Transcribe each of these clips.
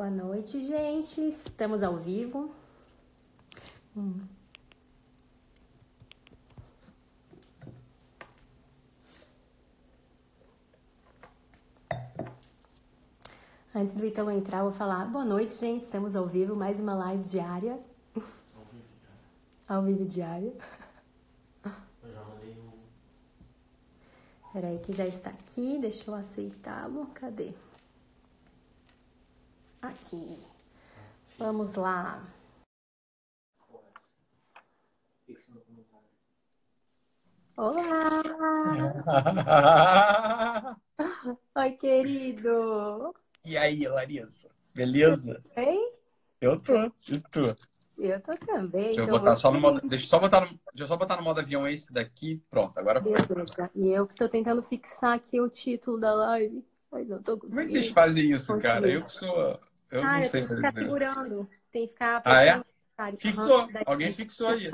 Boa noite, gente. Estamos ao vivo. Hum. Antes do Ítalo entrar, eu vou falar boa noite, gente. Estamos ao vivo, mais uma live diária. Ao vivo diário. Eu já mandei o. Peraí, que já está aqui. Deixa eu aceitá-lo. Cadê? Aqui. Vamos lá. Olá! Oi, querido. E aí, Larissa? Beleza? Bem? Eu tô. E tu? Eu tô também. Deixa eu tô botar só no modo. Deixa eu só botar no, deixa eu só botar no modo avião esse daqui. Pronto, agora foi. Beleza. E eu que tô tentando fixar aqui o título da live, mas não tô Como é que conseguindo. vocês fazem isso, cara? Eu que sou. Eu ah, não sei tenho que ficar segurando. Tem que ficar Ah, é? Fixou. Alguém fixou aí.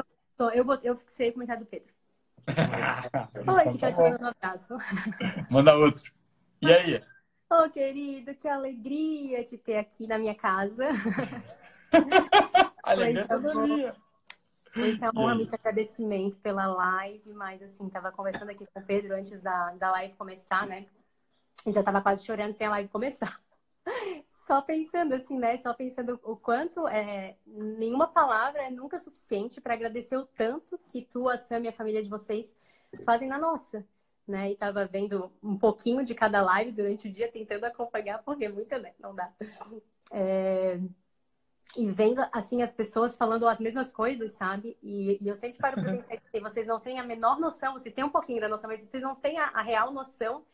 Eu, botei, eu fixei o comentário do Pedro. Oi, que tá te mandando um abraço. Manda outro. E aí? Ô, querido, que alegria te ter aqui na minha casa. Alegria toda minha. Muita E honra, muito agradecimento pela live, mas assim, tava conversando aqui com o Pedro antes da, da live começar, né? E já tava quase chorando sem a live começar. Só pensando assim, né? Só pensando o quanto é, nenhuma palavra é nunca suficiente para agradecer o tanto que tu, a Sam e a família de vocês fazem na nossa, né? E tava vendo um pouquinho de cada live durante o dia, tentando acompanhar, porque muita, né? Não dá. É, e vendo assim as pessoas falando as mesmas coisas, sabe? E, e eu sempre paro para pensar que vocês não têm a menor noção, vocês têm um pouquinho da noção, mas vocês não têm a, a real noção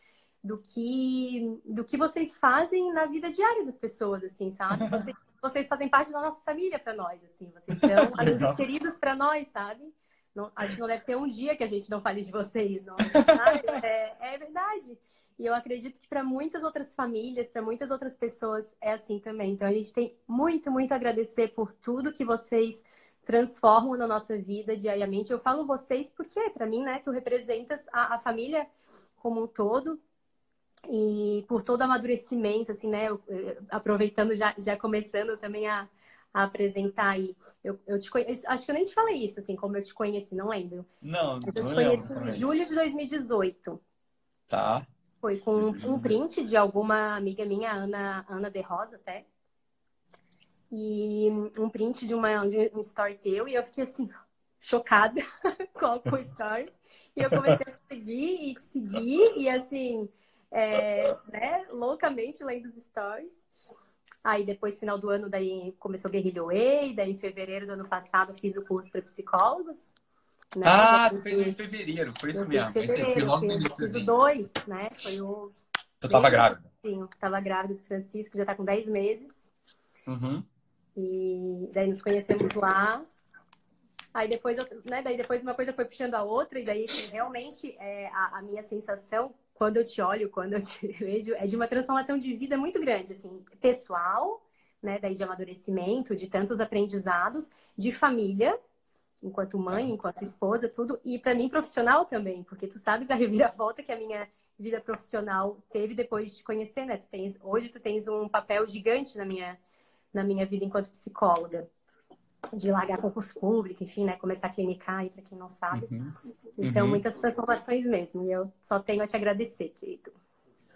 do que do que vocês fazem na vida diária das pessoas, assim, sabe? Vocês, vocês fazem parte da nossa família para nós, assim, vocês são amigos queridos para nós, sabe? Não, acho que não deve ter um dia que a gente não fale de vocês, não. É, é verdade. E eu acredito que para muitas outras famílias, para muitas outras pessoas, é assim também. Então a gente tem muito, muito a agradecer por tudo que vocês transformam na nossa vida diariamente. Eu falo vocês porque, para mim, né, tu representas a, a família como um todo e por todo o amadurecimento, assim, né, eu- eu- aproveitando já, já começando também a, a apresentar aí. Eu, eu te conheço, acho que eu nem te falei isso, assim, como eu te conheci, não lembro. Não, Eu não te lembro conheço em julho de 2018. Tá. Foi com um print de alguma amiga minha, Ana, Ana de Rosa, até. E um print de, uma, de um story teu. E eu fiquei assim, chocada com, o story. E eu comecei a te seguir e te seguir. E assim, é, né, loucamente lendo os stories. Aí depois, final do ano, daí começou Guerrilha Way. Daí em fevereiro do ano passado fiz o curso para psicólogos. Né? Ah, Depois tu fez em fevereiro, foi isso fiz mesmo. Esse fui fevereiro, logo fiz, fiz o iníciozinho. 2, né? Foi o Tu tava grávida. Sim, tava grávida do Francisco, já tá com 10 meses. Uhum. E daí nos conhecemos lá. Aí depois, eu, né, daí depois uma coisa foi puxando a outra, e daí assim, realmente é, a, a minha sensação, quando eu te olho, quando eu te vejo, é de uma transformação de vida muito grande, assim, pessoal, né, daí de amadurecimento, de tantos aprendizados, de família, enquanto mãe, enquanto esposa, tudo, e para mim profissional também, porque tu sabes a reviravolta que a minha vida profissional teve depois de te conhecer, né? Tu tens, hoje tu tens um papel gigante na minha, na minha vida enquanto psicóloga. De largar concurso público, enfim, né? Começar a clinicar aí, para quem não sabe. Uhum. Então, Uhum. muitas transformações mesmo. E eu só tenho a te agradecer, querido.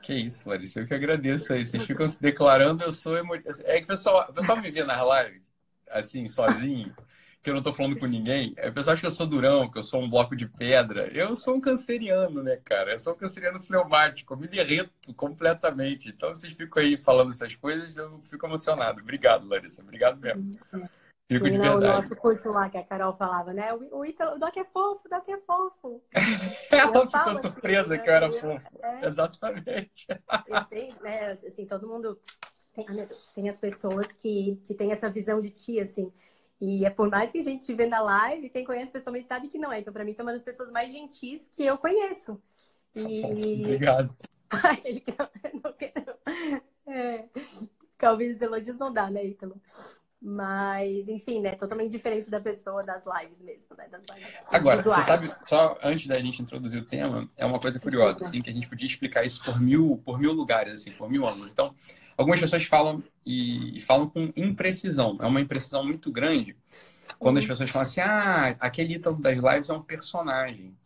Que isso, Larissa, eu que agradeço aí. Vocês ficam se declarando, eu sou emo... É que o pessoal, o pessoal me vê nas lives, assim, sozinho, que eu não tô falando com ninguém. O pessoal acha que eu sou durão, que eu sou um bloco de pedra. Eu sou um canceriano, né, cara? Eu sou um canceriano fleumático, eu me derreto completamente. Então, vocês ficam aí falando essas coisas, eu fico emocionado. Obrigado, Larissa. Obrigado mesmo. Fico E de verdade. nosso curso lá, que a Carol falava, né? O, o, Ítalo, o Doc é fofo, o Doc é fofo. Ela ficou assim, surpresa né? que eu era Eu- fofo. É, Exatamente. eu tenho, né? Assim, todo mundo tem, ah, tem as pessoas que, que têm essa visão de ti, assim. E é por mais que a gente vê na live, quem conhece pessoalmente sabe que não é. Então, pra mim, tu é uma das pessoas mais gentis que eu conheço. E Obrigado. Ai, ele que não, não quer, não. É. Calvin, os elogios não dá, né, Ítalo? Mas, enfim, né? Totalmente diferente da pessoa das lives mesmo, né? Das lives Agora, você sabe, só antes da gente introduzir o tema, é uma coisa curiosa, assim, que a gente podia explicar isso por mil, por mil lugares, assim, por mil ângulos. Então, algumas pessoas falam e falam com imprecisão. É uma imprecisão muito grande quando as uhum. pessoas falam assim, ah, aquele Ítalo das lives é um personagem.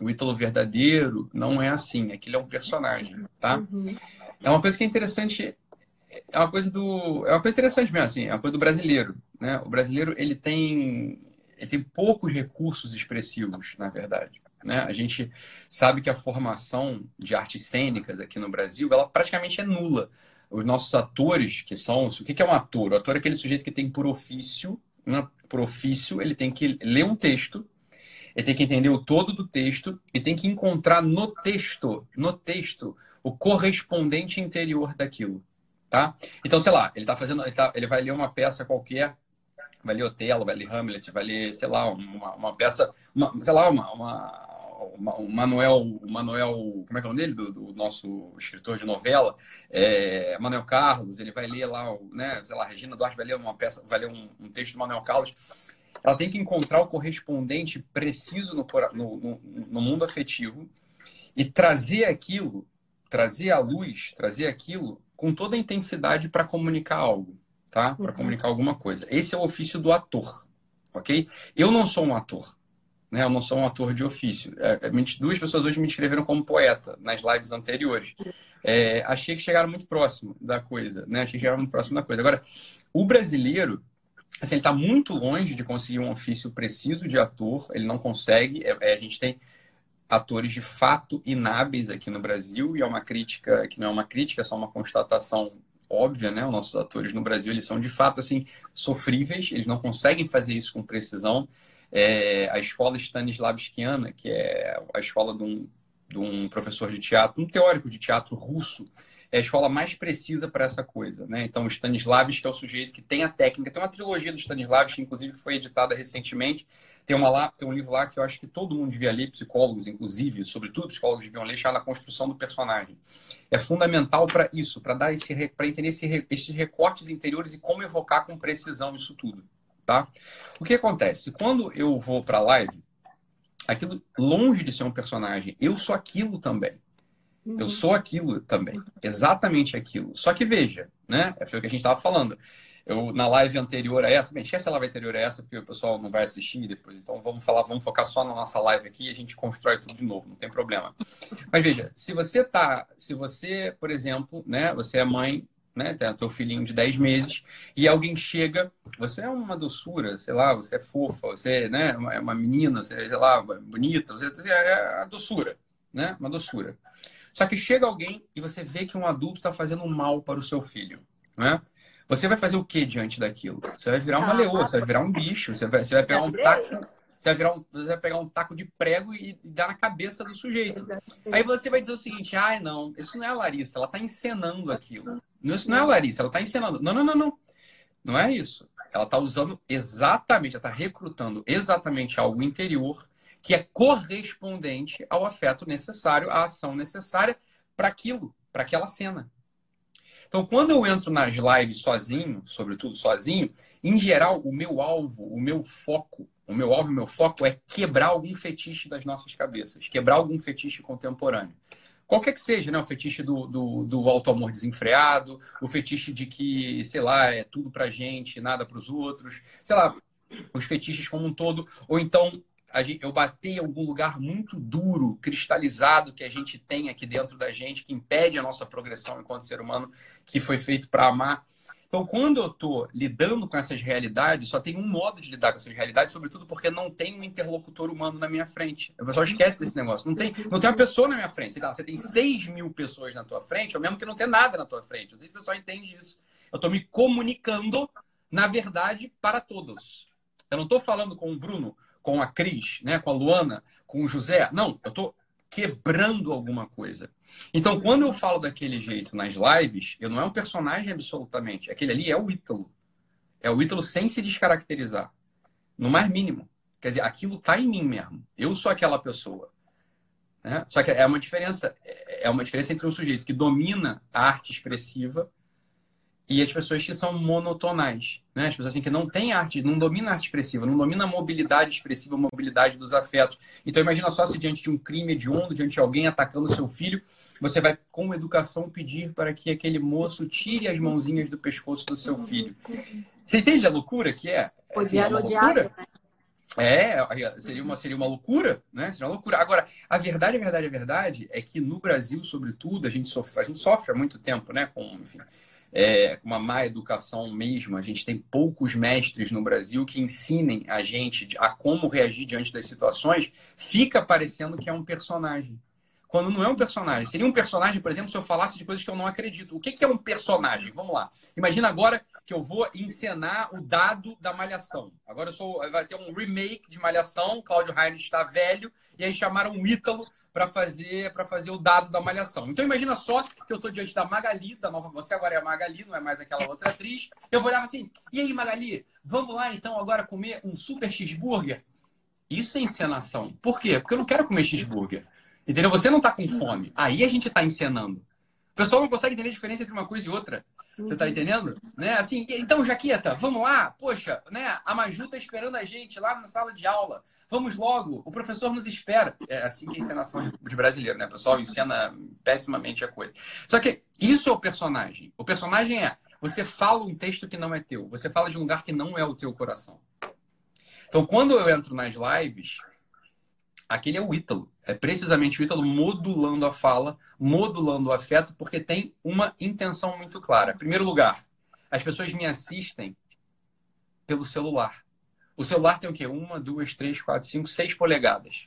O Ítalo verdadeiro não é assim, aquele é um personagem, tá? Uhum. É uma coisa que é interessante é uma coisa do é uma coisa interessante mesmo assim é uma coisa do brasileiro né? O brasileiro ele tem ele tem poucos recursos expressivos na verdade né? A gente sabe que a formação de artes cênicas aqui no Brasil ela praticamente é nula. Os nossos atores que são o que é um ator? O ator é aquele sujeito que tem por ofício né? por ofício ele tem que ler um texto ele tem que entender o todo do texto e tem que encontrar no texto no texto o correspondente interior daquilo tá? Então, sei lá, ele tá fazendo, ele, tá, ele vai ler uma peça qualquer, vai ler Otelo, vai ler Hamlet, vai ler, sei lá, uma, uma peça, uma, sei lá, uma, uma o Manuel, Manuel, como é que é o nome dele? Do, do nosso escritor de novela, é, Manuel Carlos, ele vai ler lá, né, sei lá, Regina Duarte vai ler uma peça, vai ler um, um texto do Manuel Carlos. Ela tem que encontrar o correspondente preciso no, no, no mundo afetivo e trazer aquilo, trazer a luz, trazer aquilo com toda a intensidade para comunicar algo, tá? Para uhum. comunicar alguma coisa. Esse é o ofício do ator, ok? Eu não sou um ator, né? Eu não sou um ator de ofício. É, é duas pessoas hoje me escreveram como poeta nas lives anteriores. É, achei que chegaram muito próximo da coisa, né? Achei que chegaram muito próximo da coisa. Agora, o brasileiro, assim, ele está muito longe de conseguir um ofício preciso de ator. Ele não consegue. É, é a gente tem atores de fato inábeis aqui no Brasil, e é uma crítica que não é uma crítica, é só uma constatação óbvia, né? Os nossos atores no Brasil, eles são de fato assim sofríveis, eles não conseguem fazer isso com precisão. É, a escola Stanislavskiana, que é a escola de um, de um professor de teatro, um teórico de teatro russo, é a escola mais precisa para essa coisa, né? Então, o Stanislavski é o sujeito que tem a técnica. Tem uma trilogia do Stanislavski, inclusive, que foi editada recentemente, tem, uma lá, tem um livro lá que eu acho que todo mundo devia ler, psicólogos, inclusive, sobretudo psicólogos deviam ler, chamado A Construção do Personagem. É fundamental para isso, para dar esse para entender esse, esses recortes interiores e como evocar com precisão isso tudo. Tá? O que acontece? Quando eu vou para a live, aquilo, longe de ser um personagem, eu sou aquilo também. Eu uhum. sou aquilo também. Exatamente aquilo. Só que veja, né? Foi o que a gente estava falando. Eu, na live anterior a essa, bem, esquece a live anterior a essa, porque o pessoal não vai assistir depois. Então vamos falar, vamos focar só na nossa live aqui e a gente constrói tudo de novo, não tem problema. Mas veja, se você tá, se você, por exemplo, né, você é mãe, né, tem teu filhinho de 10 meses e alguém chega, você é uma doçura, sei lá, você é fofa, você né, é uma menina, você é, sei lá, bonita, você é a doçura, né, uma doçura. Só que chega alguém e você vê que um adulto está fazendo mal para o seu filho, né? Você vai fazer o que diante daquilo? Você vai virar uma ah, leoa, você vai virar um bicho, você vai, você vai pegar um taco, você vai, virar um, você vai pegar um taco de prego e dar na cabeça do sujeito. Aí você vai dizer o seguinte: ai, ah, não, isso não é a Larissa, ela está encenando aquilo. Isso não é a Larissa, ela está encenando. Não, não, não, não. Não é isso. Ela está usando exatamente, ela está recrutando exatamente algo interior que é correspondente ao afeto necessário, à ação necessária para aquilo, para aquela cena. Então, quando eu entro nas lives sozinho, sobretudo sozinho, em geral, o meu alvo, o meu foco, o meu alvo o meu foco é quebrar algum fetiche das nossas cabeças, quebrar algum fetiche contemporâneo. Qualquer que seja, né? O fetiche do, do, do auto-amor desenfreado, o fetiche de que, sei lá, é tudo pra gente, nada pros outros, sei lá, os fetiches como um todo, ou então eu bati em algum lugar muito duro, cristalizado que a gente tem aqui dentro da gente, que impede a nossa progressão enquanto ser humano, que foi feito para amar. Então, quando eu estou lidando com essas realidades, só tem um modo de lidar com essas realidades, sobretudo porque não tem um interlocutor humano na minha frente. O pessoal esquece desse negócio. Não tem, não tem uma pessoa na minha frente. Você tem 6 mil pessoas na tua frente, ou mesmo que não tem nada na tua frente. Não sei se o pessoal entende isso. Eu estou me comunicando, na verdade, para todos. Eu não estou falando com o Bruno com a Cris, né, com a Luana, com o José. Não, eu estou quebrando alguma coisa. Então, quando eu falo daquele jeito nas lives, eu não é um personagem absolutamente. Aquele ali é o Ítalo. É o Ítalo sem se descaracterizar. No mais mínimo. Quer dizer, aquilo está em mim mesmo. Eu sou aquela pessoa. Né? Só que é uma diferença. É uma diferença entre um sujeito que domina a arte expressiva e as pessoas que são monotonais, né? As pessoas assim que não têm arte, não dominam a arte expressiva, não dominam a mobilidade expressiva, a mobilidade dos afetos. Então imagina só se diante de um crime hediondo, diante de alguém atacando seu filho, você vai com educação pedir para que aquele moço tire as mãozinhas do pescoço do seu filho. Você entende a loucura que é? Assim, é uma loucura? Né? É, seria uma, seria uma loucura, né? Seria uma loucura. Agora, a verdade, a verdade, a verdade é que no Brasil, sobretudo, a gente sofre, a gente sofre há muito tempo, né? Com, enfim, é, uma má educação mesmo. A gente tem poucos mestres no Brasil que ensinem a gente a como reagir diante das situações. Fica parecendo que é um personagem. Quando não é um personagem. Seria um personagem, por exemplo, se eu falasse de coisas que eu não acredito. O que é um personagem? Vamos lá. Imagina agora que eu vou encenar o dado da Malhação. Agora eu sou, vai ter um remake de Malhação. Cláudio Heinrich está velho. E aí chamaram o Ítalo para fazer para fazer o dado da malhação. Então imagina só que eu estou diante da Magali, da nova, você agora é a Magali, não é mais aquela outra atriz. Eu vou olhar assim: "E aí, Magali, vamos lá então agora comer um super cheeseburger?" Isso é encenação. Por quê? Porque eu não quero comer cheeseburger. Entendeu? Você não está com fome. Aí a gente está encenando. O pessoal não consegue entender a diferença entre uma coisa e outra. Você está entendendo? Né? Assim, então, Jaqueta, vamos lá. Poxa, né? A Maju está esperando a gente lá na sala de aula. Vamos logo, o professor nos espera. É assim que é a encenação de brasileiro, né? O pessoal encena pessimamente a coisa. Só que isso é o personagem. O personagem é, você fala um texto que não é teu. Você fala de um lugar que não é o teu coração. Então, quando eu entro nas lives, aquele é o Ítalo. É precisamente o Ítalo modulando a fala, modulando o afeto, porque tem uma intenção muito clara. Em primeiro lugar, as pessoas me assistem pelo celular. O celular tem o quê? Uma, duas, três, quatro, cinco, seis polegadas.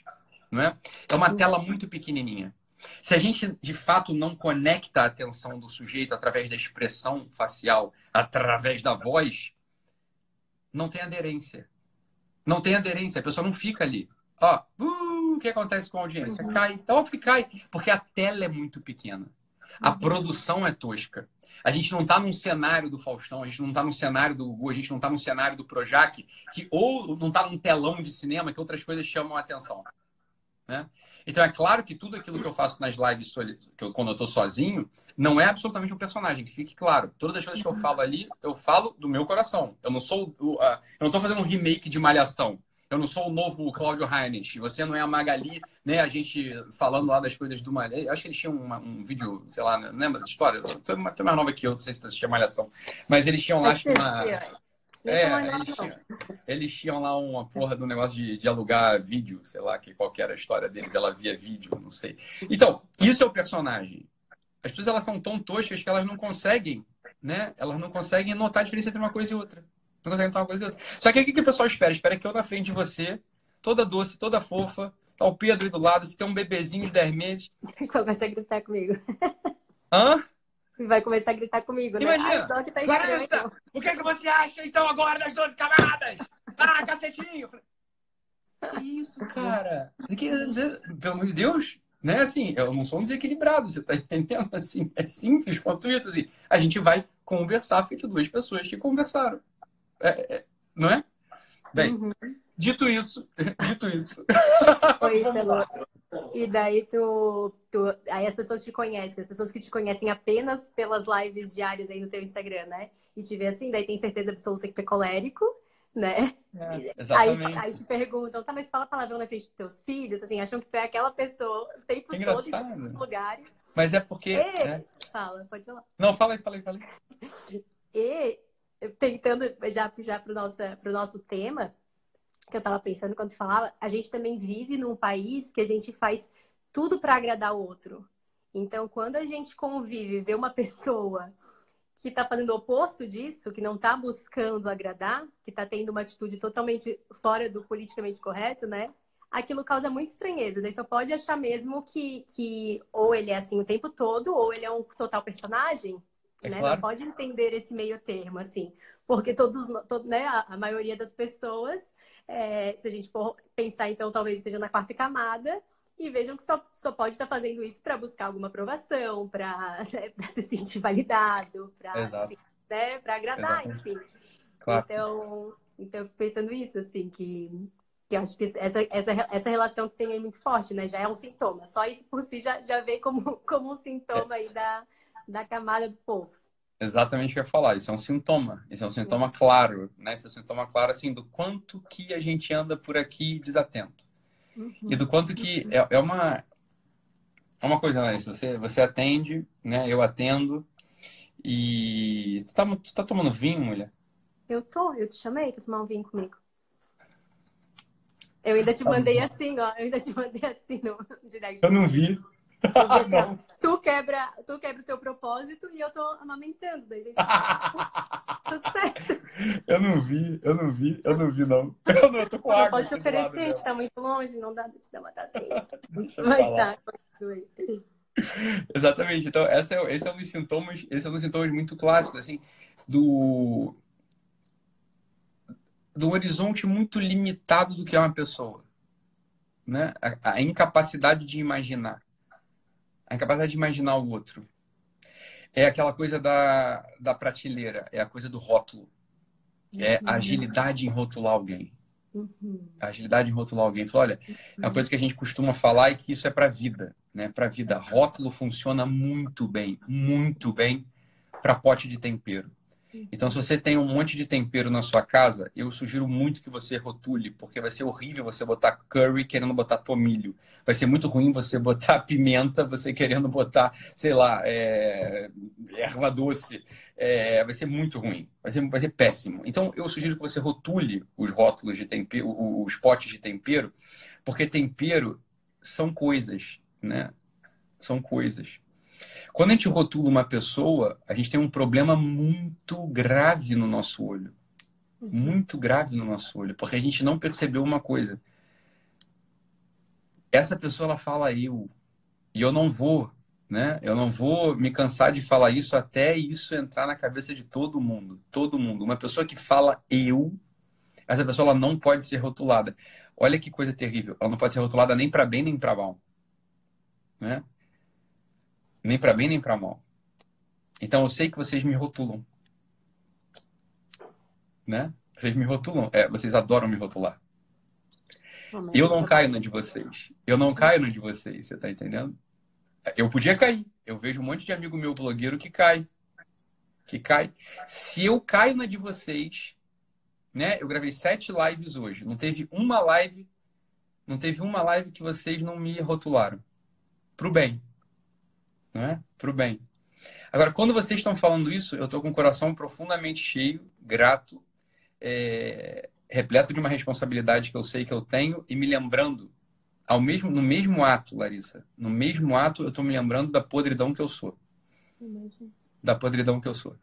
Não é? é uma tela muito pequenininha. Se a gente, de fato, não conecta a atenção do sujeito através da expressão facial, através da voz, não tem aderência. Não tem aderência. A pessoa não fica ali. Ó, uh, o que acontece com a audiência? Uhum. Cai. Então, óbvio que cai, porque a tela é muito pequena. A uhum. produção é tosca. A gente não está num cenário do Faustão, a gente não está num cenário do Gugu, a gente não está num cenário do Projac, que ou não está num telão de cinema que outras coisas chamam a atenção. Né? Então é claro que tudo aquilo que eu faço nas lives eu, quando eu estou sozinho não é absolutamente um personagem, que fique claro. Todas as coisas que eu falo ali, eu falo do meu coração. Eu não sou, eu não estou fazendo um remake de Malhação. Eu não sou o novo Cláudio Heinrich. Você não é a Magali, né? A gente falando lá das coisas do Malhação. Acho que eles tinham uma, um vídeo, sei lá, lembra dessa história? Você é mais nova que eu, não sei se você assistia Malhação. Mas eles tinham lá, acho que uma... É, eles tinham, eles tinham, lá uma porra do negócio de, de, alugar vídeo, sei lá, que qual que era a história deles, ela via vídeo, não sei. Então, isso é o personagem. As pessoas elas são tão toscas que elas não conseguem, né? Elas não conseguem notar a diferença entre uma coisa e outra. Não consegue notar uma coisa e outra. Só que o que o pessoal espera? Espera que eu na frente de você, toda doce, toda fofa, tá o Pedro aí do lado, você tem um bebezinho de 10 meses. Começa a gritar comigo. Hã? Vai começar a gritar comigo, né? Imagina, tá Clarissa, o que, é que você acha então agora das 12 camadas? Ah, cacetinho! Que isso, cara? Que, pelo amor de Deus, né? Assim, eu não sou um desequilibrado, você tá entendendo? Assim, é simples quanto isso. Assim, a gente vai conversar feito duas pessoas que conversaram. É, é, não é? Bem, uhum. dito isso, dito isso. Oi, E daí tu, tu, aí as pessoas te conhecem, as pessoas que te conhecem apenas pelas lives diárias aí no teu Instagram, né? E te vê assim, daí tem certeza absoluta que tu é colérico, né? É, exatamente. Aí, aí, te perguntam, tá, mas fala palavrão na frente dos teus filhos, assim, acham que tu é aquela pessoa o tempo todo em todos os lugares. Mas é porque. E... Né? Fala, pode falar. Não, fala aí, fala aí, fala aí. E tentando já, para o nosso, pro nosso tema, que eu estava pensando quando falava, a gente também vive num país que a gente faz tudo para agradar o outro. Então, quando a gente convive, vê uma pessoa que está fazendo o oposto disso, que não está buscando agradar, que está tendo uma atitude totalmente fora do politicamente correto, né? Aquilo causa muita estranheza. Daí só pode achar mesmo que, que ou ele é assim o tempo todo, ou ele é um total personagem, é né? Claro. Não pode entender esse meio termo, assim. Porque todos, todo, né, a, maioria das pessoas, é, se a gente for pensar, então, talvez esteja na quarta camada, e vejam que só, só pode estar fazendo isso para buscar alguma aprovação, para né, se sentir validado, para né, agradar, Exatamente. enfim. Claro. Então, então, eu fico pensando isso, assim, que, que acho que essa, essa, essa relação que tem aí muito forte, né? Já é um sintoma. Só isso por si já, já vê como, como um sintoma aí da, da camada do povo. Exatamente o que eu ia falar. Isso é um sintoma. Isso é um sintoma claro, né? Isso é um sintoma claro, assim, do quanto que a gente anda por aqui desatento. Uhum. E do quanto que é, é uma... É uma coisa, Larissa. Você, você atende, né? Eu atendo. E... Você tá, você tá tomando vinho, mulher? Eu tô, eu te chamei pra tomar um vinho comigo. Eu ainda te Tá mandei assim, ó. Eu ainda te mandei assim no direct. Eu não vi. Vi assim, tu quebra, tu quebra o teu propósito e eu tô amamentando, daí gente. Tudo certo. Eu não vi, eu não vi, eu não vi, não. Eu não, eu tô com água. posso te aqui do lado oferecer, dela. te tá muito longe, não dá pra te dar uma tacinha. Mas tá. Exatamente. Então, essa é, esse é um dos sintomas, esse é um dos sintomas muito clássicos, assim, do do horizonte muito limitado do que é uma pessoa, né? A, a incapacidade de imaginar, a incapacidade de imaginar o outro. É aquela coisa da, da prateleira, é a coisa do rótulo, é a agilidade em rotular alguém. Uhum. A agilidade em rotular alguém. Fala, olha, é uma coisa que a gente costuma falar e que isso é para vida, né? Para vida, rótulo funciona muito bem, muito bem para pote de tempero. Então, se você tem um monte de tempero na sua casa, eu sugiro muito que você rotule, porque vai ser horrível você botar curry querendo botar tomilho. Vai ser muito ruim você botar pimenta, você querendo botar, sei lá, é, erva doce. É, vai ser muito ruim. Vai ser, vai ser péssimo. Então, eu sugiro que você rotule os rótulos de tempero, os potes de tempero, porque tempero são coisas, né? São coisas. Quando a gente rotula uma pessoa, a gente tem um problema muito grave no nosso olho. Muito grave no nosso olho, porque a gente não percebeu uma coisa. Essa pessoa ela fala eu, e eu não vou, né? Eu não vou me cansar de falar isso até isso entrar na cabeça de todo mundo, todo mundo. Uma pessoa que fala eu, essa pessoa ela não pode ser rotulada. Olha que coisa terrível. Ela não pode ser rotulada nem para bem nem para mal, né? Nem para bem nem para mal. Então eu sei que vocês me rotulam, né? Vocês me rotulam. É, vocês adoram me rotular. Eu não caio na de vocês. Eu não caio na de vocês, você tá entendendo? Eu podia cair. Eu vejo um monte de amigo meu blogueiro que cai. Que cai. Se eu caio na de vocês, né? Eu gravei sete lives hoje. Não teve uma live, não teve uma live que vocês não me rotularam. Pro bem. Né? Pro bem. Agora, quando vocês estão falando isso, eu tô com o coração profundamente cheio, grato, é, repleto de uma responsabilidade que eu sei que eu tenho e me lembrando ao mesmo no mesmo ato, Larissa, no mesmo ato eu tô me lembrando da podridão que eu sou, da podridão que eu sou,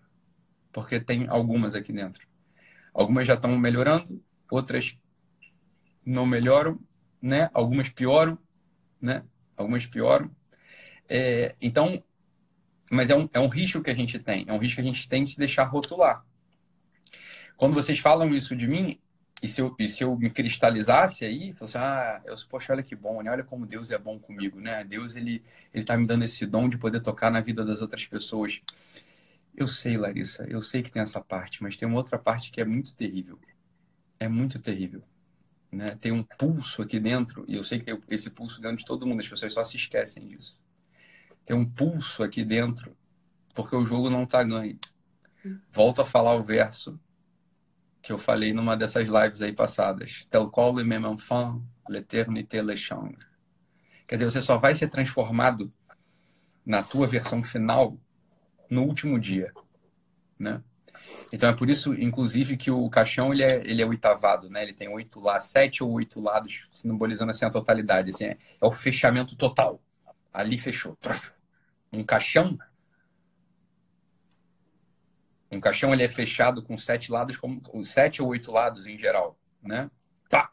porque tem algumas aqui dentro. Algumas já estão melhorando, outras não melhoram, né? Algumas pioram, né? Algumas pioram. É, então, mas é um, é um risco que a gente tem, é um risco que a gente tem de se deixar rotular. Quando vocês falam isso de mim, e se eu, e se eu me cristalizasse aí, falasse, ah, eu, poxa, olha que bom, né? Olha como Deus é bom comigo, né? Deus, ele, ele tá me dando esse dom de poder tocar na vida das outras pessoas. Eu sei, Larissa, eu sei que tem essa parte, mas tem uma outra parte que é muito terrível. É muito terrível. Né? Tem um pulso aqui dentro, e eu sei que tem esse pulso dentro de todo mundo, as pessoas só se esquecem disso. Tem um pulso aqui dentro, porque o jogo não tá ganho. Volto a falar o verso que eu falei numa dessas lives aí passadas. Tel qual le même enfant, l'éternité le change. Quer dizer, você só vai ser transformado na tua versão final no último dia, né? Então é por isso, inclusive, que o caixão ele é, ele é oitavado, né? Ele tem oito lados, sete ou oito lados, simbolizando assim a totalidade. Assim, é, é o fechamento total. Ali fechou. Um caixão um caixão ele é fechado com sete lados, como com sete ou oito lados em geral, né? Pá!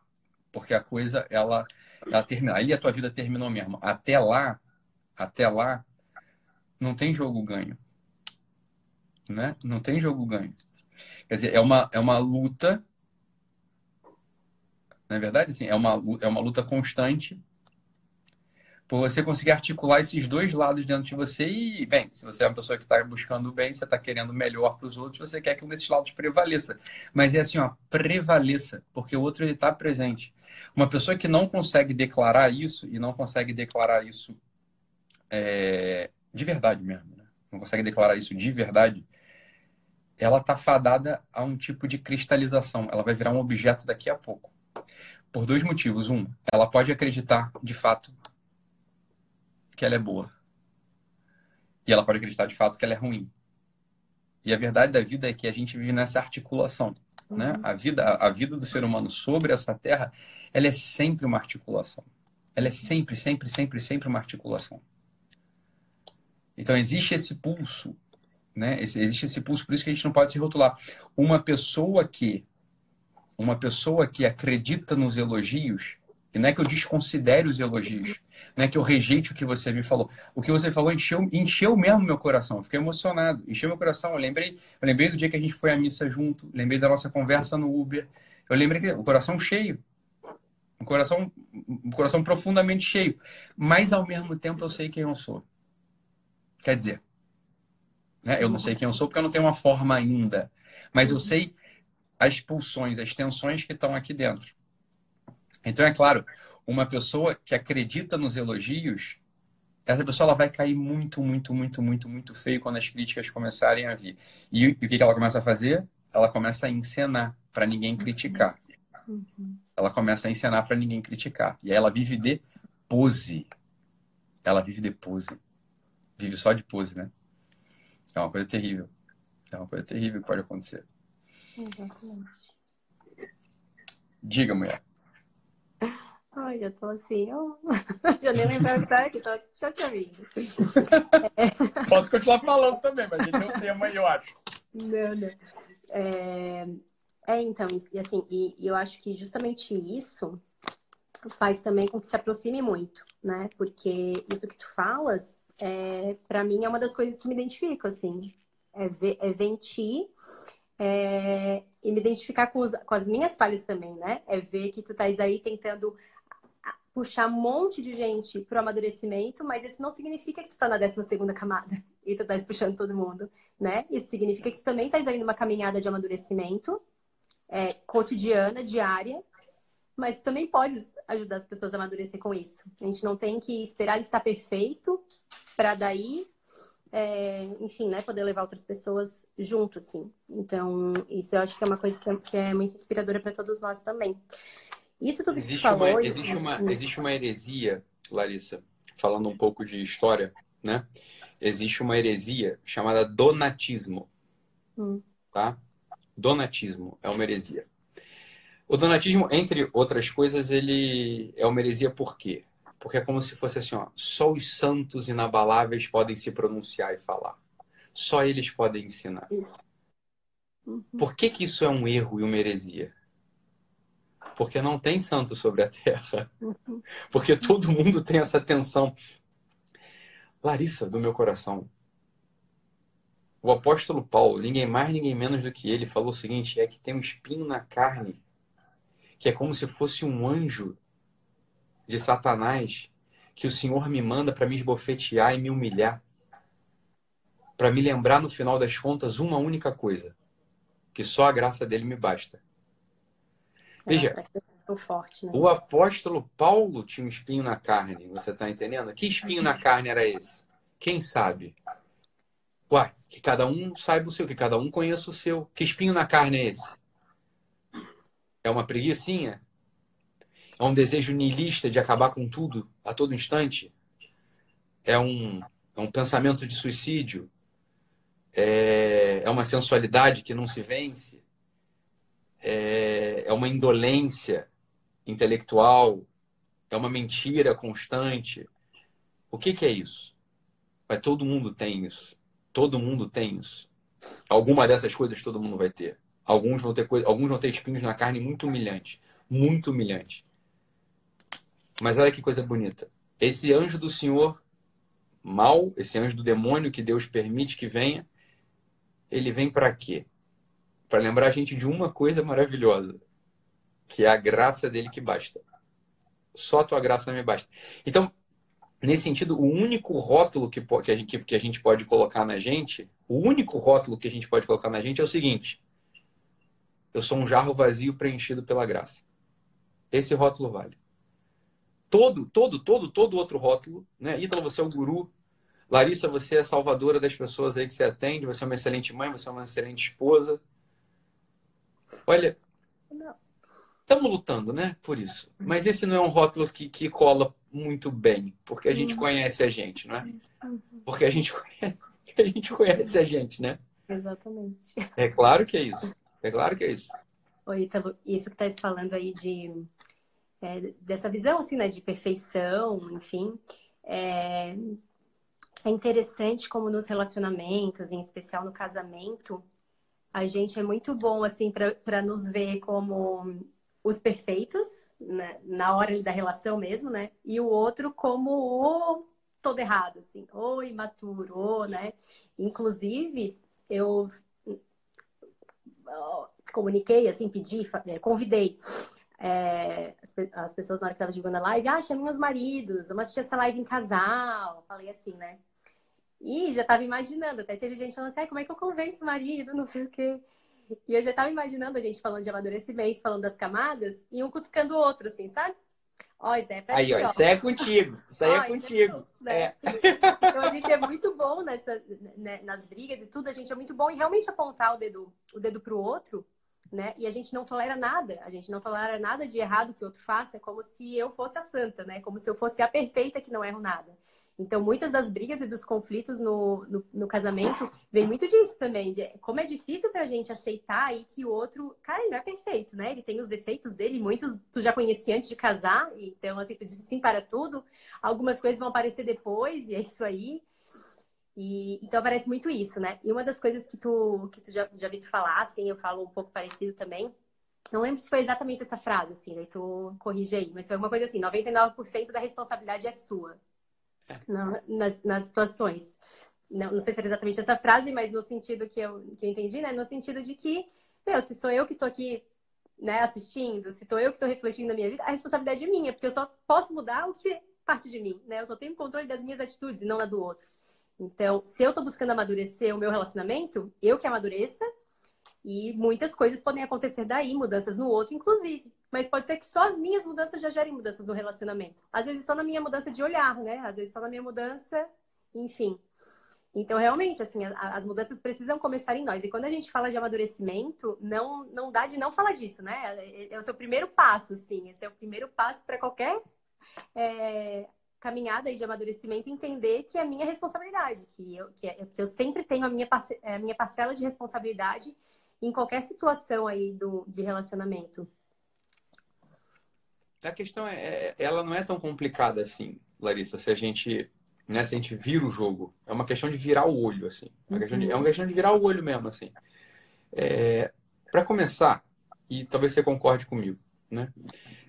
Porque a coisa ela ela termina. Aí a tua vida terminou mesmo. Até lá, até lá, não tem jogo ganho, né? Não tem jogo ganho. Quer dizer, é uma é uma luta. Na verdade, assim, é uma é uma luta constante por você conseguir articular esses dois lados dentro de você e, bem, se você é uma pessoa que está buscando o bem, você está querendo melhor para os outros, você quer que um desses lados prevaleça. Mas é assim, ó, prevaleça, porque o outro ele está presente. Uma pessoa que não consegue declarar isso e não consegue declarar isso é, de verdade mesmo, né? não consegue declarar isso de verdade, ela está fadada a um tipo de cristalização. Ela vai virar um objeto daqui a pouco. Por dois motivos. Um, ela pode acreditar, de fato, que ela é boa. E ela pode acreditar, de fato, que ela é ruim. E a verdade da vida é que a gente vive nessa articulação. Né? Uhum. A, vida, a vida do ser humano sobre essa terra, ela é sempre uma articulação. Ela é sempre, sempre, sempre, sempre uma articulação. Então existe esse pulso, né? Existe esse pulso, por isso que a gente não pode se rotular. Uma pessoa que uma pessoa que acredita nos elogios, e não é que eu desconsidere os elogios, não é que eu rejeite o que você me falou. O que você falou encheu, encheu mesmo meu coração. Eu fiquei emocionado, encheu meu coração. Eu lembrei, eu lembrei do dia que a gente foi à missa junto, lembrei da nossa conversa no Uber. Eu lembrei que o coração cheio. Um coração, um coração profundamente cheio. Mas ao mesmo tempo eu sei quem eu sou. Quer dizer, né? eu não sei quem eu sou porque eu não tenho uma forma ainda. Mas eu sei as pulsões, as tensões que estão aqui dentro. Então, é claro, uma pessoa que acredita nos elogios, essa pessoa ela vai cair muito, muito, muito, muito, muito feio quando as críticas começarem a vir. E, e o que, que ela começa a fazer? Ela começa a encenar para ninguém criticar. Uhum. Ela começa a encenar para ninguém criticar. E aí ela vive de pose. Ela vive de pose. Vive só de pose, né? É uma coisa terrível. É uma coisa terrível que pode acontecer. Exatamente. Diga, mulher. Ai, já tô assim, eu... já nem lembro que tô... vindo. É... Posso continuar falando também, mas a gente tem um tema aí, eu acho. Não, não. É, é então, e assim, e, e eu acho que justamente isso faz também com que se aproxime muito, né? Porque isso que tu falas, é, para mim, é uma das coisas que me identifico, assim. É ver, é ver em ti é, e me identificar com, os, com as minhas falhas também, né? É ver que tu estás aí tentando puxar um monte de gente pro amadurecimento, mas isso não significa que tu tá na 12 segunda camada e tu estás puxando todo mundo, né? Isso significa que tu também estás aí numa caminhada de amadurecimento é, cotidiana, diária, mas tu também podes ajudar as pessoas a amadurecer com isso. A gente não tem que esperar estar perfeito para daí é, enfim, né, poder levar outras pessoas junto, assim. Então, isso eu acho que é uma coisa que é muito inspiradora para todos nós também. Isso tudo existe que falou... Uma, existe, uma, existe uma heresia, Larissa, falando um pouco de história, né? Existe uma heresia chamada donatismo, hum. tá? Donatismo é uma heresia. O donatismo, entre outras coisas, ele é uma heresia por quê? Porque é como se fosse assim, ó, só os santos inabaláveis podem se pronunciar e falar. Só eles podem ensinar. Isso. Uhum. Por que, que isso é um erro e uma heresia? Porque não tem santo sobre a terra. Uhum. Porque todo mundo tem essa tensão. Larissa, do meu coração, o apóstolo Paulo, ninguém mais, ninguém menos do que ele, falou o seguinte: é que tem um espinho na carne, que é como se fosse um anjo de Satanás que o Senhor me manda para me esbofetear e me humilhar. Para me lembrar, no final das contas, uma única coisa: que só a graça dele me basta. É, Veja, forte, né? o apóstolo Paulo tinha um espinho na carne, você está entendendo? Que espinho na carne era esse? Quem sabe? Uai, que cada um saiba o seu, que cada um conheça o seu. Que espinho na carne é esse? É uma preguiçinha? É um desejo niilista de acabar com tudo a todo instante? É um, é um pensamento de suicídio? É, é uma sensualidade que não se vence? É, é uma indolência intelectual? É uma mentira constante? O que, que é isso? Mas todo mundo tem isso. Todo mundo tem isso. Alguma dessas coisas todo mundo vai ter. Alguns vão ter, alguns vão ter espinhos na carne muito humilhante. Muito humilhante. Mas olha que coisa bonita. Esse anjo do Senhor mal, esse anjo do demônio que Deus permite que venha, ele vem para quê? Para lembrar a gente de uma coisa maravilhosa, que é a graça dele que basta. Só a tua graça me basta. Então, nesse sentido, o único rótulo que, que, a gente, que a gente pode colocar na gente, o único rótulo que a gente pode colocar na gente é o seguinte: eu sou um jarro vazio preenchido pela graça. Esse rótulo vale todo, todo, todo, todo outro rótulo, né? Ítalo, você é o guru. Larissa, você é salvadora das pessoas aí que você atende, você é uma excelente mãe, você é uma excelente esposa. Olha, estamos lutando, né, por isso. Mas esse não é um rótulo que, que cola muito bem, porque a gente uhum. conhece a gente, não é? Uhum. Porque a gente conhece, a gente conhece a gente, né? Exatamente. É claro que é isso. É claro que é isso. Oi, Ítalo, isso que está falando aí de é, dessa visão assim, né, de perfeição, enfim, é, é interessante como nos relacionamentos, em especial no casamento, a gente é muito bom assim para nos ver como os perfeitos né, na hora da relação mesmo, né? E o outro como o todo errado, assim, ou imaturo, ou, né? Inclusive, eu comuniquei, assim, pedi, é, convidei é, as, as, pessoas na hora que estavam divulgando a live, ah, chamei meus maridos, vamos assistir essa live em casal. Falei assim, né? E já estava imaginando, até teve gente falando assim, ah, como é que eu convenço o marido, não sei o quê. E eu já estava imaginando a gente falando de amadurecimento, falando das camadas, e um cutucando o outro, assim, sabe? Ó, isso daí é pra Aí, ó, isso é contigo. Isso aí é contigo. É, né? é. Então a gente é muito bom nessa, né, nas brigas e tudo, a gente é muito bom em realmente apontar o dedo, o dedo pro outro né? E a gente não tolera nada, a gente não tolera nada de errado que o outro faça, é como se eu fosse a santa, né? Como se eu fosse a perfeita que não erro nada. Então, muitas das brigas e dos conflitos no, no, no casamento vem muito disso também. De, como é difícil pra gente aceitar aí que o outro, cara, ele não é perfeito, né? Ele tem os defeitos dele, muitos tu já conhecia antes de casar, então, assim, tu disse sim para tudo. Algumas coisas vão aparecer depois, e é isso aí. E, então parece muito isso, né? E uma das coisas que tu, que tu já, já vi tu falar, assim, eu falo um pouco parecido também. Não lembro se foi exatamente essa frase, assim, daí tu corrige aí, mas foi uma coisa assim, 99% da responsabilidade é sua. É. Na, nas, nas situações. Não, não sei se era exatamente essa frase, mas no sentido que eu, que eu entendi, né? No sentido de que, meu, se sou eu que tô aqui né, assistindo, se tô eu que tô refletindo na minha vida, a responsabilidade é minha, porque eu só posso mudar o que parte de mim, né? Eu só tenho controle das minhas atitudes e não na do outro. Então, se eu estou buscando amadurecer o meu relacionamento, eu que amadureça, e muitas coisas podem acontecer daí, mudanças no outro, inclusive. Mas pode ser que só as minhas mudanças já gerem mudanças no relacionamento. Às vezes só na minha mudança de olhar, né? Às vezes só na minha mudança, enfim. Então, realmente, assim, as mudanças precisam começar em nós. E quando a gente fala de amadurecimento, não, não dá de não falar disso, né? É, é o seu primeiro passo, assim. Esse é o primeiro passo para qualquer é, caminhada aí de amadurecimento entender que é minha responsabilidade, que eu, que, é, que eu sempre tenho a minha, parce, a minha parcela de responsabilidade em qualquer situação aí do, de relacionamento. A questão é, é, ela não é tão complicada assim, Larissa, se a gente, né, se a gente vira o jogo. É uma questão de virar o olho, assim. É uma questão de, é uma questão de virar o olho mesmo, assim. É, Para começar, e talvez você concorde comigo, né?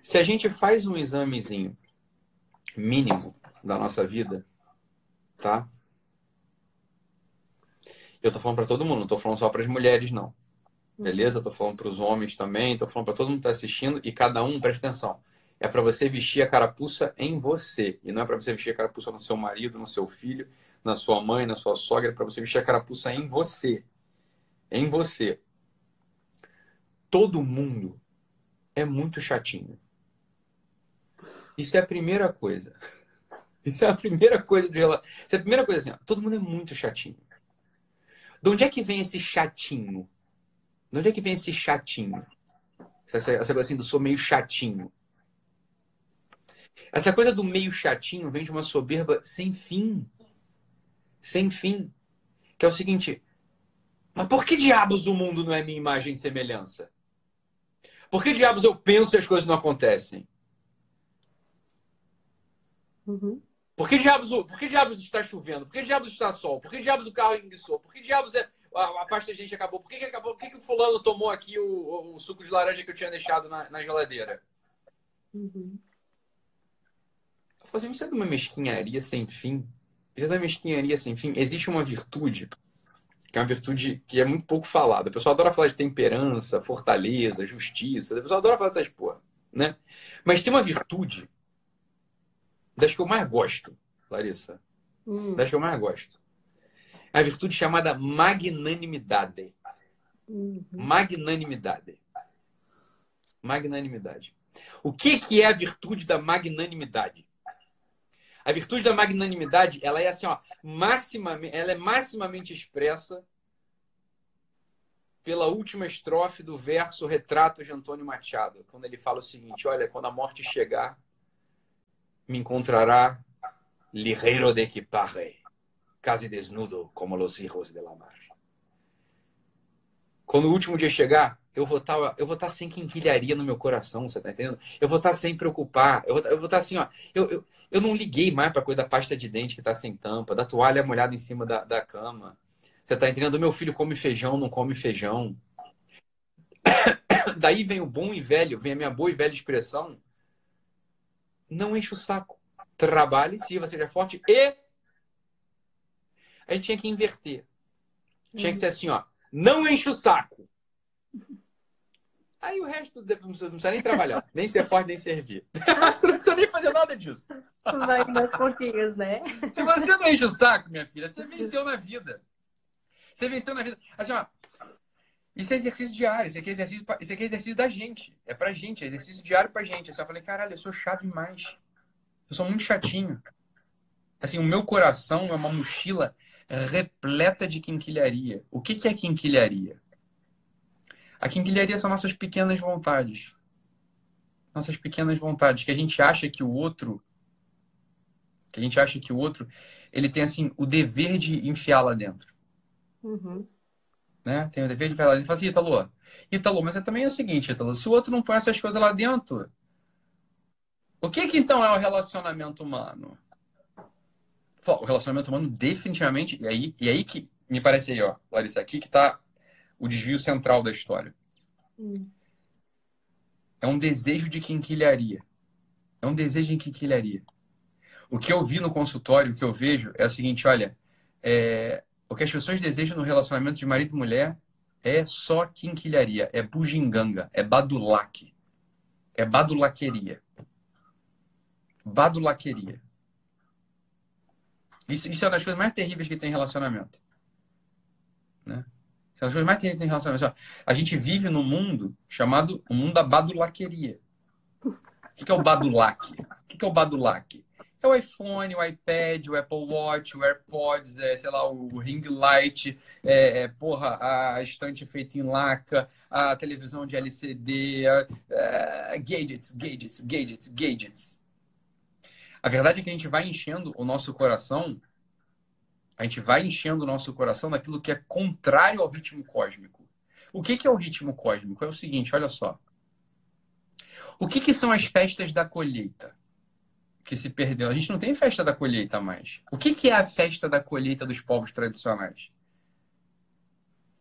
Se a gente faz um examezinho mínimo da nossa vida, tá? Eu tô falando para todo mundo, não tô falando só para as mulheres, não. Beleza? Eu tô falando para os homens também, tô falando para todo mundo que tá assistindo e cada um, preste atenção. É para você vestir a carapuça em você e não é para você vestir a carapuça no seu marido, no seu filho, na sua mãe, na sua sogra, é para você vestir a carapuça em você. Em você. Todo mundo é muito chatinho. Isso é a primeira coisa. Isso é a primeira coisa de relação. Isso é a primeira coisa assim, ó. todo mundo é muito chatinho. De onde é que vem esse chatinho? De onde é que vem esse chatinho? Essa, essa coisa assim do sou meio chatinho. Essa coisa do meio chatinho vem de uma soberba sem fim. Sem fim. Que é o seguinte: mas por que diabos o mundo não é minha imagem e semelhança? Por que diabos eu penso e as coisas não acontecem? Uhum. Por que diabos, por que diabos está chovendo? Por que diabos está sol? Por que diabos o carro enguiçou? Por que diabos é, a, a pasta de gente acabou? Por que, que acabou? Por que, que o fulano tomou aqui o, o, suco de laranja que eu tinha deixado na, na geladeira? Uhum. Eu falei assim, isso é de uma mesquinharia sem fim. Isso é de uma mesquinharia sem fim. Existe uma virtude, que é uma virtude que é muito pouco falada. O pessoal adora falar de temperança, fortaleza, justiça. O pessoal adora falar dessas porra, né? Mas tem uma virtude das que eu mais gosto, Larissa. Hum. Das que eu mais gosto. É a virtude chamada magnanimidade. Uhum. Magnanimidade. Magnanimidade. O que, que é a virtude da magnanimidade? A virtude da magnanimidade, ela é assim, ó, maximamente, ela é maximamente expressa pela última estrofe do verso Retrato de Antônio Machado, quando ele fala o seguinte: Olha, quando a morte chegar, me encontrará ligero de equipaje, casi desnudo como los hijos de la mar. Quando o último dia chegar, eu vou estar, tá, eu vou estar tá sem quinquilharia no meu coração, você tá entendendo? Eu vou estar tá sem preocupar, eu vou, eu vou estar assim, ó, eu, eu, eu não liguei mais para coisa da pasta de dente que está sem tampa, da toalha molhada em cima da, da cama. Você está entendendo? Meu filho come feijão, não come feijão. Daí vem o bom e velho, vem a minha boa e velha expressão. Não enche o saco. Trabalhe, sirva, seja forte e. A gente tinha que inverter. Tinha que ser assim, ó. Não enche o saco. Aí o resto não precisa nem trabalhar, nem ser forte, nem servir. você não precisa nem fazer nada disso. Vai nas pouquinhos, né? Se você não enche o saco, minha filha, você venceu na vida. Você venceu na vida. Assim, ó, isso é exercício diário, isso aqui é exercício, isso aqui é exercício da gente. É pra gente, é exercício diário pra gente. Assim, eu falei, caralho, eu sou chato demais. Eu sou muito chatinho. Assim, o meu coração é uma mochila repleta de quinquilharia. O que, que é quinquilharia? A quinquilharia são nossas pequenas vontades. Nossas pequenas vontades, que a gente acha que o outro. Que a gente acha que o outro. Ele tem, assim, o dever de enfiar lá dentro. Uhum. Né? Tem o dever de falar. Ele fala assim, Italo, Italo, mas é também o seguinte, Italo, se o outro não põe essas coisas lá dentro, o que que então é o relacionamento humano? O relacionamento humano definitivamente, e aí, e aí que me parece aí, ó, Larissa, aqui que tá o desvio central da história. Hum. É um desejo de quinquilharia. É um desejo de quinquilharia. O que eu vi no consultório, o que eu vejo é o seguinte, olha, é, o que as pessoas desejam no relacionamento de marido e mulher é só quinquilharia, é bugiganga, é badulaque. É badulaqueria. Badulaqueria. Isso, isso é uma das coisas mais terríveis que tem em relacionamento. Né? Isso é uma das coisas mais terríveis que tem em relacionamento. A gente vive num mundo chamado o mundo da badulaqueria. O que é o badulaque? O que é o badulaque? É o iPhone, o iPad, o Apple Watch, o AirPods, é, sei lá, o ring light, é, é, porra, a estante feita em laca, a televisão de LCD, é, gadgets, gadgets, gadgets, gadgets. A verdade é que a gente vai enchendo o nosso coração, a gente vai enchendo o nosso coração daquilo que é contrário ao ritmo cósmico. O que, que é o ritmo cósmico? É o seguinte, olha só. O que, que são as festas da colheita? Que se perdeu. A gente não tem festa da colheita mais. O que, que é a festa da colheita dos povos tradicionais?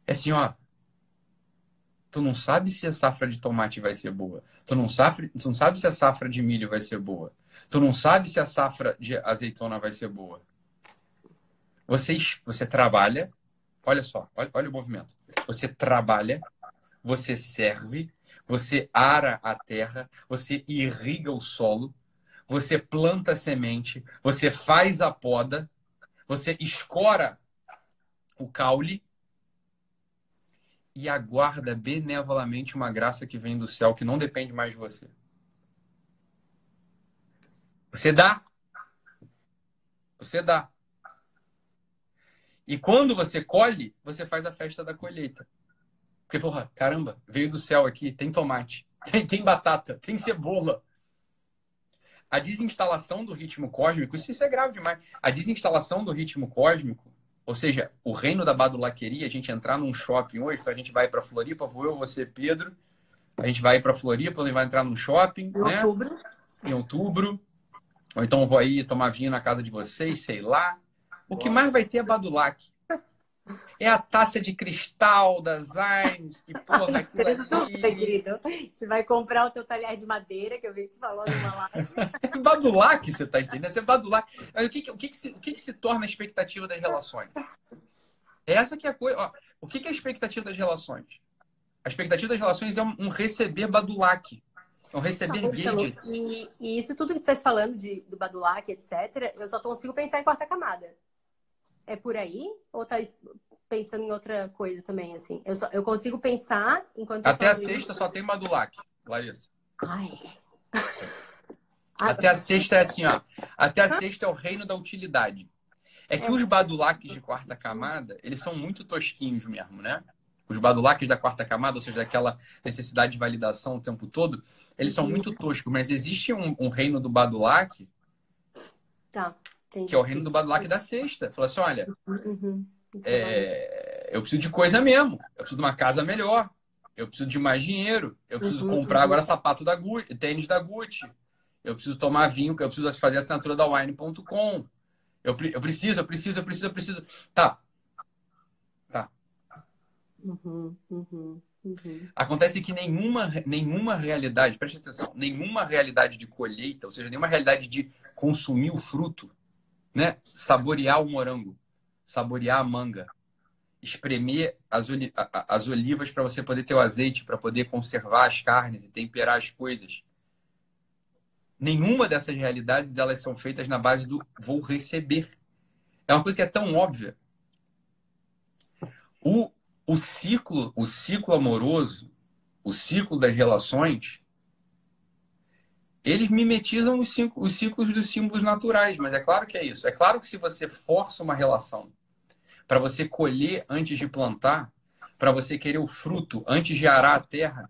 É assim, ó. Tu não sabe se a safra de tomate vai ser boa. Tu não sabe, tu não sabe se a safra de milho vai ser boa. Tu não sabe se a safra de azeitona vai ser boa. Você, você trabalha. Olha só, olha, olha o movimento. Você trabalha, você serve, você ara a terra, você irriga o solo, você planta a semente, você faz a poda, você escora o caule e aguarda benevolamente uma graça que vem do céu, que não depende mais de você. Você dá. Você dá. E quando você colhe, você faz a festa da colheita. Porque, porra, caramba, veio do céu aqui, tem tomate, tem, tem batata, tem cebola, a desinstalação do ritmo cósmico, isso, isso é grave demais. A desinstalação do ritmo cósmico, ou seja, o reino da badulaqueria, a gente entrar num shopping hoje, então a gente vai para Floripa, vou eu, você, Pedro, a gente vai para Floripa, ele vai entrar num shopping, em né? outubro. Em outubro. Ou então eu vou aí tomar vinho na casa de vocês, sei lá. O que mais vai ter é Badulac. É a taça de cristal das Zines, que porra, aquilo ali. querido. A gente vai comprar o teu talher de madeira, que eu vi que tu falou numa live. é badulac, você tá entendendo? Você é badulac. Mas o que, o, que, que, se, o que, que se torna a expectativa das relações? Essa que é a coisa. Ó, o que, que é a expectativa das relações? A expectativa das relações é um, receber badulac. É um receber tá, gadgets. E, e, isso tudo que você está falando de, do badulac, etc., eu só consigo pensar em quarta camada. É por aí? Ou tá pensando em outra coisa também, assim? Eu, só, eu consigo pensar enquanto... Até a sexta só tem Madulac, Larissa. Ai... Até a sexta é assim, ó. Até a sexta é o reino da utilidade. É que os badulaques de quarta camada, eles são muito tosquinhos mesmo, né? Os badulaques da quarta camada, ou seja, daquela necessidade de validação o tempo todo, eles são muito toscos. Mas existe um, um reino do badulaque, Tá, entendi. que é o reino do badulaque da sexta. Fala assim, olha, Uhum. É, eu preciso de coisa mesmo. Eu preciso de uma casa melhor. Eu preciso de mais dinheiro. Eu preciso Uhum, comprar uhum. agora sapato da Gucci, tênis da Gucci. Eu preciso tomar vinho, eu preciso fazer a assinatura da wine.com. Eu, eu preciso, eu preciso, eu preciso, eu preciso. Tá. Uhum, uhum, uhum. Acontece que nenhuma, nenhuma realidade, preste atenção, nenhuma realidade de colheita, ou seja, nenhuma realidade de consumir o fruto, né? Saborear o morango, saborear a manga, espremer as, as olivas para você poder ter o azeite, para poder conservar as carnes e temperar as coisas. Nenhuma dessas realidades elas são feitas na base do vou receber. É uma coisa que é tão óbvia. O, o ciclo, o ciclo amoroso, o ciclo das relações, eles mimetizam os, cinco- os ciclos dos símbolos naturais, mas é claro que é isso. É claro que se você força uma relação para você colher antes de plantar, para você querer o fruto antes de arar a terra,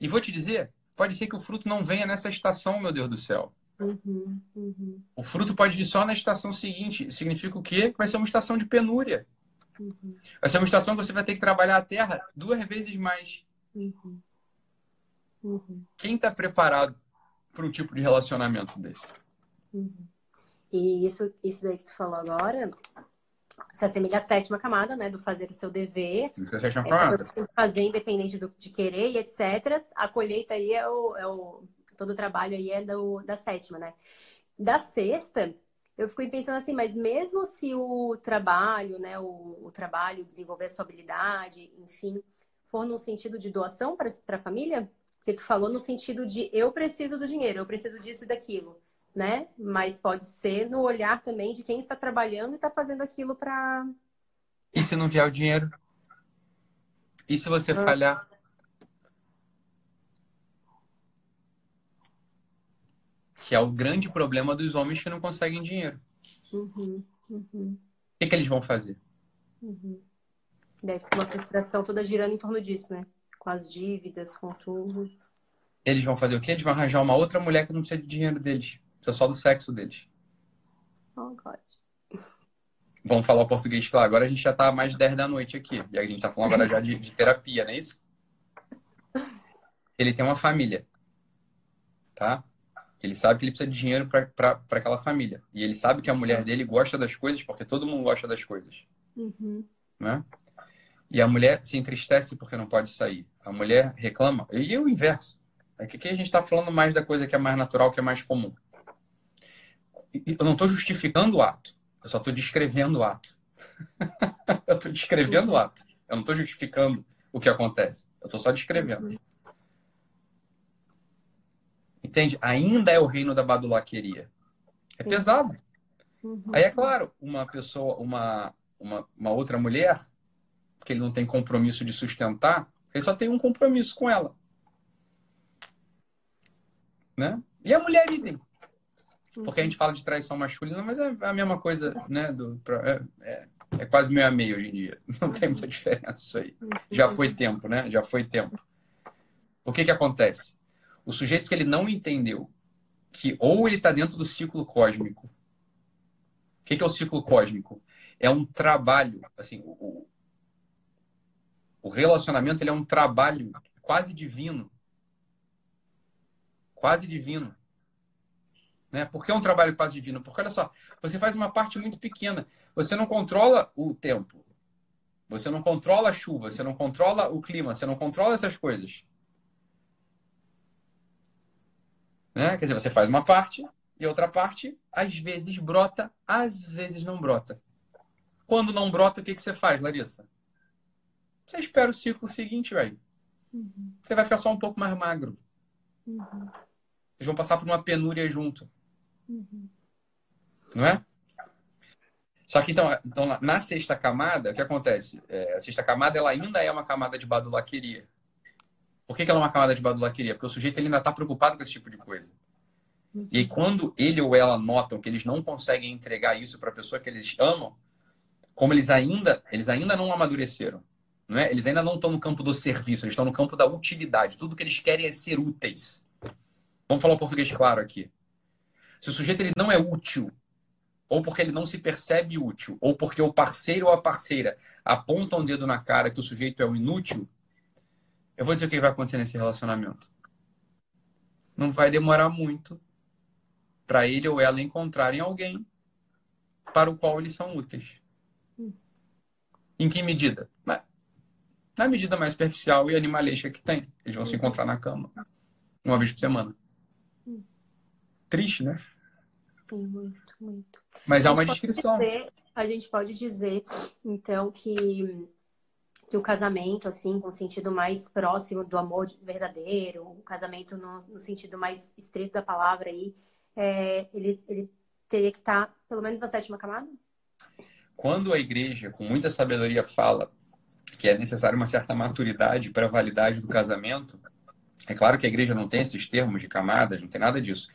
e vou te dizer, pode ser que o fruto não venha nessa estação, meu Deus do céu. Uhum, uhum, O fruto pode vir só na estação seguinte. Significa o quê? Vai ser uma estação de penúria. uhum, Vai ser uma estação que você vai ter que trabalhar a terra duas vezes mais. uhum, uhum, Quem está preparado para um tipo de relacionamento desse? uhum. E isso, isso daí que tu falou agora se assemelha à sétima camada, né? Do fazer o seu dever. Isso você chama É, camada. porque fazer independente do, de querer e etc. A colheita aí é o, é o todo o trabalho aí é do, da sétima, né? Da sexta, eu fico pensando assim, mas mesmo se o trabalho, né, o, o trabalho desenvolver a sua habilidade, enfim, for no sentido de doação para a família, porque tu falou no sentido de eu preciso do dinheiro, eu preciso disso e daquilo, né? Mas pode ser no olhar também de quem está trabalhando e está fazendo aquilo para E se não vier o dinheiro? E se você Ah. falhar? Que é o grande problema dos homens que não conseguem dinheiro. Uhum, uhum. O que, que eles vão fazer? Uhum. Deve ficar uma frustração toda girando em torno disso, né? Com as dívidas, com tudo. Eles vão fazer o quê? Eles vão arranjar uma outra mulher que não precisa de dinheiro deles. Precisa só do sexo deles. Oh, God. Vamos falar o português claro. Agora a gente já tá mais de 10 da noite aqui. E a gente tá falando agora já de, de terapia, não é isso? Ele tem uma família. Tá? Ele sabe que ele precisa de dinheiro para aquela família. E ele sabe que a mulher dele gosta das coisas, porque todo mundo gosta das coisas. Uhum. Né? E a mulher se entristece porque não pode sair. A mulher reclama. E o inverso. É que aqui a gente está falando mais da coisa que é mais natural, que é mais comum. Eu não estou justificando o ato. Eu só estou descrevendo o ato. eu estou descrevendo o ato. Eu não estou justificando o que acontece. Eu estou só descrevendo. Entende? Ainda é o reino da badulaqueria. É pesado. Uhum. Aí é claro, uma pessoa, uma, uma, uma outra mulher, que ele não tem compromisso de sustentar, ele só tem um compromisso com ela. Né? E a mulher idem. Porque a gente fala de traição masculina, mas é a mesma coisa, né? Do, é, é, é quase meio a meio hoje em dia. Não tem muita diferença isso aí. Já foi tempo, né? Já foi tempo. O que que acontece? O sujeito que ele não entendeu que ou ele está dentro do ciclo cósmico. O que, que é o ciclo cósmico? É um trabalho, assim, o, o relacionamento ele é um trabalho quase divino. Quase divino. Né? Por que é um trabalho quase divino? Porque, olha só, você faz uma parte muito pequena. Você não controla o tempo. Você não controla a chuva. Você não controla o clima. Você não controla essas coisas. Né? Quer dizer, você faz uma parte e outra parte, às vezes brota, às vezes não brota. Quando não brota, o que, que você faz, Larissa? Você espera o ciclo seguinte, velho. Uhum. Você vai ficar só um pouco mais magro. Uhum. Vocês vão passar por uma penúria junto. Uhum. Não é? Só que então, então na sexta camada, o que acontece? É, a sexta camada ela ainda é uma camada de badulaqueria. Por que, que ela é uma camada de badulaqueria? Porque o sujeito ele ainda está preocupado com esse tipo de coisa. E aí, quando ele ou ela notam que eles não conseguem entregar isso para a pessoa que eles amam, como eles ainda, eles ainda não amadureceram, não é? Eles ainda não estão no campo do serviço, eles estão no campo da utilidade. Tudo que eles querem é ser úteis. Vamos falar o português claro aqui. Se o sujeito ele não é útil, ou porque ele não se percebe útil, ou porque o parceiro ou a parceira aponta um dedo na cara que o sujeito é um inútil, eu vou dizer o que vai acontecer nesse relacionamento. Não vai demorar muito para ele ou ela encontrarem alguém para o qual eles são úteis. Em que medida? Na medida mais superficial e animalesca que tem. Eles vão se encontrar na cama uma vez por semana. Triste, né? Sim, muito, muito. Mas há uma descrição. Dizer, a gente pode dizer, então, que, que o casamento, assim, com o sentido mais próximo do amor verdadeiro, o casamento no, no sentido mais estrito da palavra aí, é, ele, ele teria que estar, tá, pelo menos, na sétima camada? Quando a igreja, com muita sabedoria, fala que é necessário uma certa maturidade para a validade do casamento, é claro que a igreja não tem esses termos de camadas, não tem nada disso.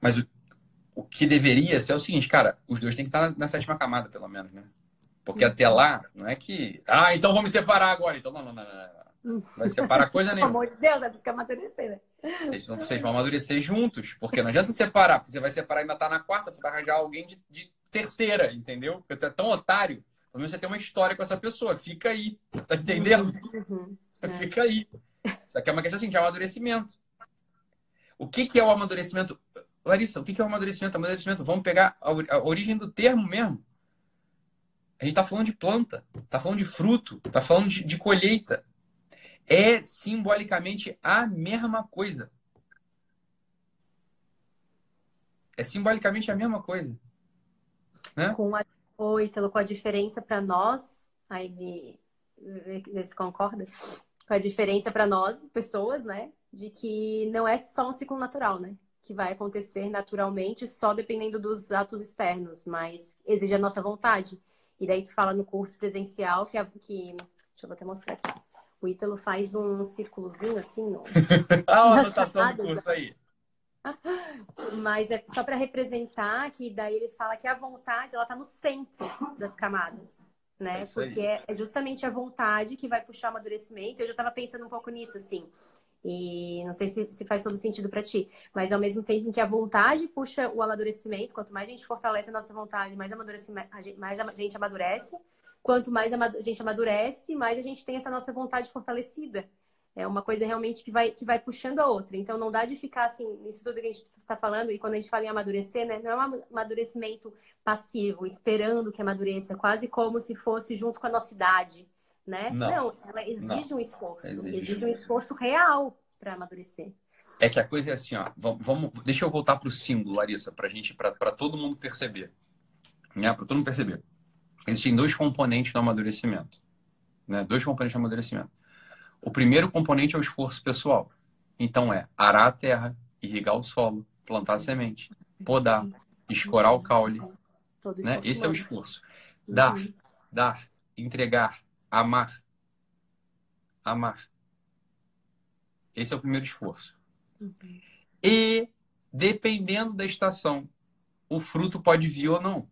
Mas o, o que deveria ser é o seguinte, cara, os dois têm que estar na, na sétima camada, pelo menos, né? Porque até lá, não é que. Ah, então vamos separar agora. Então, não, não, não, não. Vai separar coisa nenhuma. Pelo amor de Deus, é preciso amadurecer, né? Vocês, vocês vão amadurecer juntos. Porque não adianta separar, porque você vai separar e ainda tá na quarta, você vai arranjar alguém de, de terceira, entendeu? Porque tu é tão otário. Pelo menos você tem uma história com essa pessoa. Fica aí. Você tá entendendo? Uhum. Fica aí. Isso aqui é uma questão assim, de amadurecimento. O que, que é o amadurecimento? Larissa, o que, é o amadurecimento? Amadurecimento, vamos pegar a, origem do termo mesmo. A gente está falando de planta, está falando de fruto, está falando de, de colheita. É simbolicamente a mesma coisa. É simbolicamente a mesma coisa. Né? Com a, com a diferença para nós, aí me, se concorda, com a diferença para nós, pessoas, né? De que não é só um ciclo natural, né? Que vai acontecer naturalmente só dependendo dos atos externos, mas exige a nossa vontade. E daí tu fala no curso presencial que, a, que deixa eu até mostrar aqui. O Ítalo faz um círculozinho assim no. ah, a anotação do curso aí. Mas é só para representar que daí ele fala que a vontade ela está no centro das camadas né? É Porque é justamente a vontade que vai puxar o amadurecimento. Eu já estava pensando um pouco nisso, assim. E não sei se, se faz todo sentido para ti, mas ao mesmo tempo em que a vontade puxa o amadurecimento, quanto mais a gente fortalece a nossa vontade, mais, a gente, mais a gente amadurece. Quanto mais a gente amadurece, mais a gente tem essa nossa vontade fortalecida. É uma coisa realmente que vai, que vai puxando a outra. Então, não dá de ficar assim, nisso tudo que a gente está falando, e quando a gente fala em amadurecer, né? Não é um amadurecimento passivo, esperando que amadureça, quase como se fosse junto com a nossa idade, né? Não, não ela exige não. um esforço, exige, exige um esforço real para amadurecer. É que a coisa é assim, ó. Vamos, vamos deixa eu voltar para o símbolo, Larissa, para gente, para todo mundo perceber, né? Para todo mundo perceber. Existem dois componentes do amadurecimento, né? Dois componentes do amadurecimento. O primeiro componente é o esforço pessoal. Então é arar a terra, irrigar o solo, plantar a semente, podar, escorar o caule. Né? Esse é o esforço. Dar, dar, entregar, amar. Amar. Esse é o primeiro esforço. E, dependendo da estação, o fruto pode vir ou não.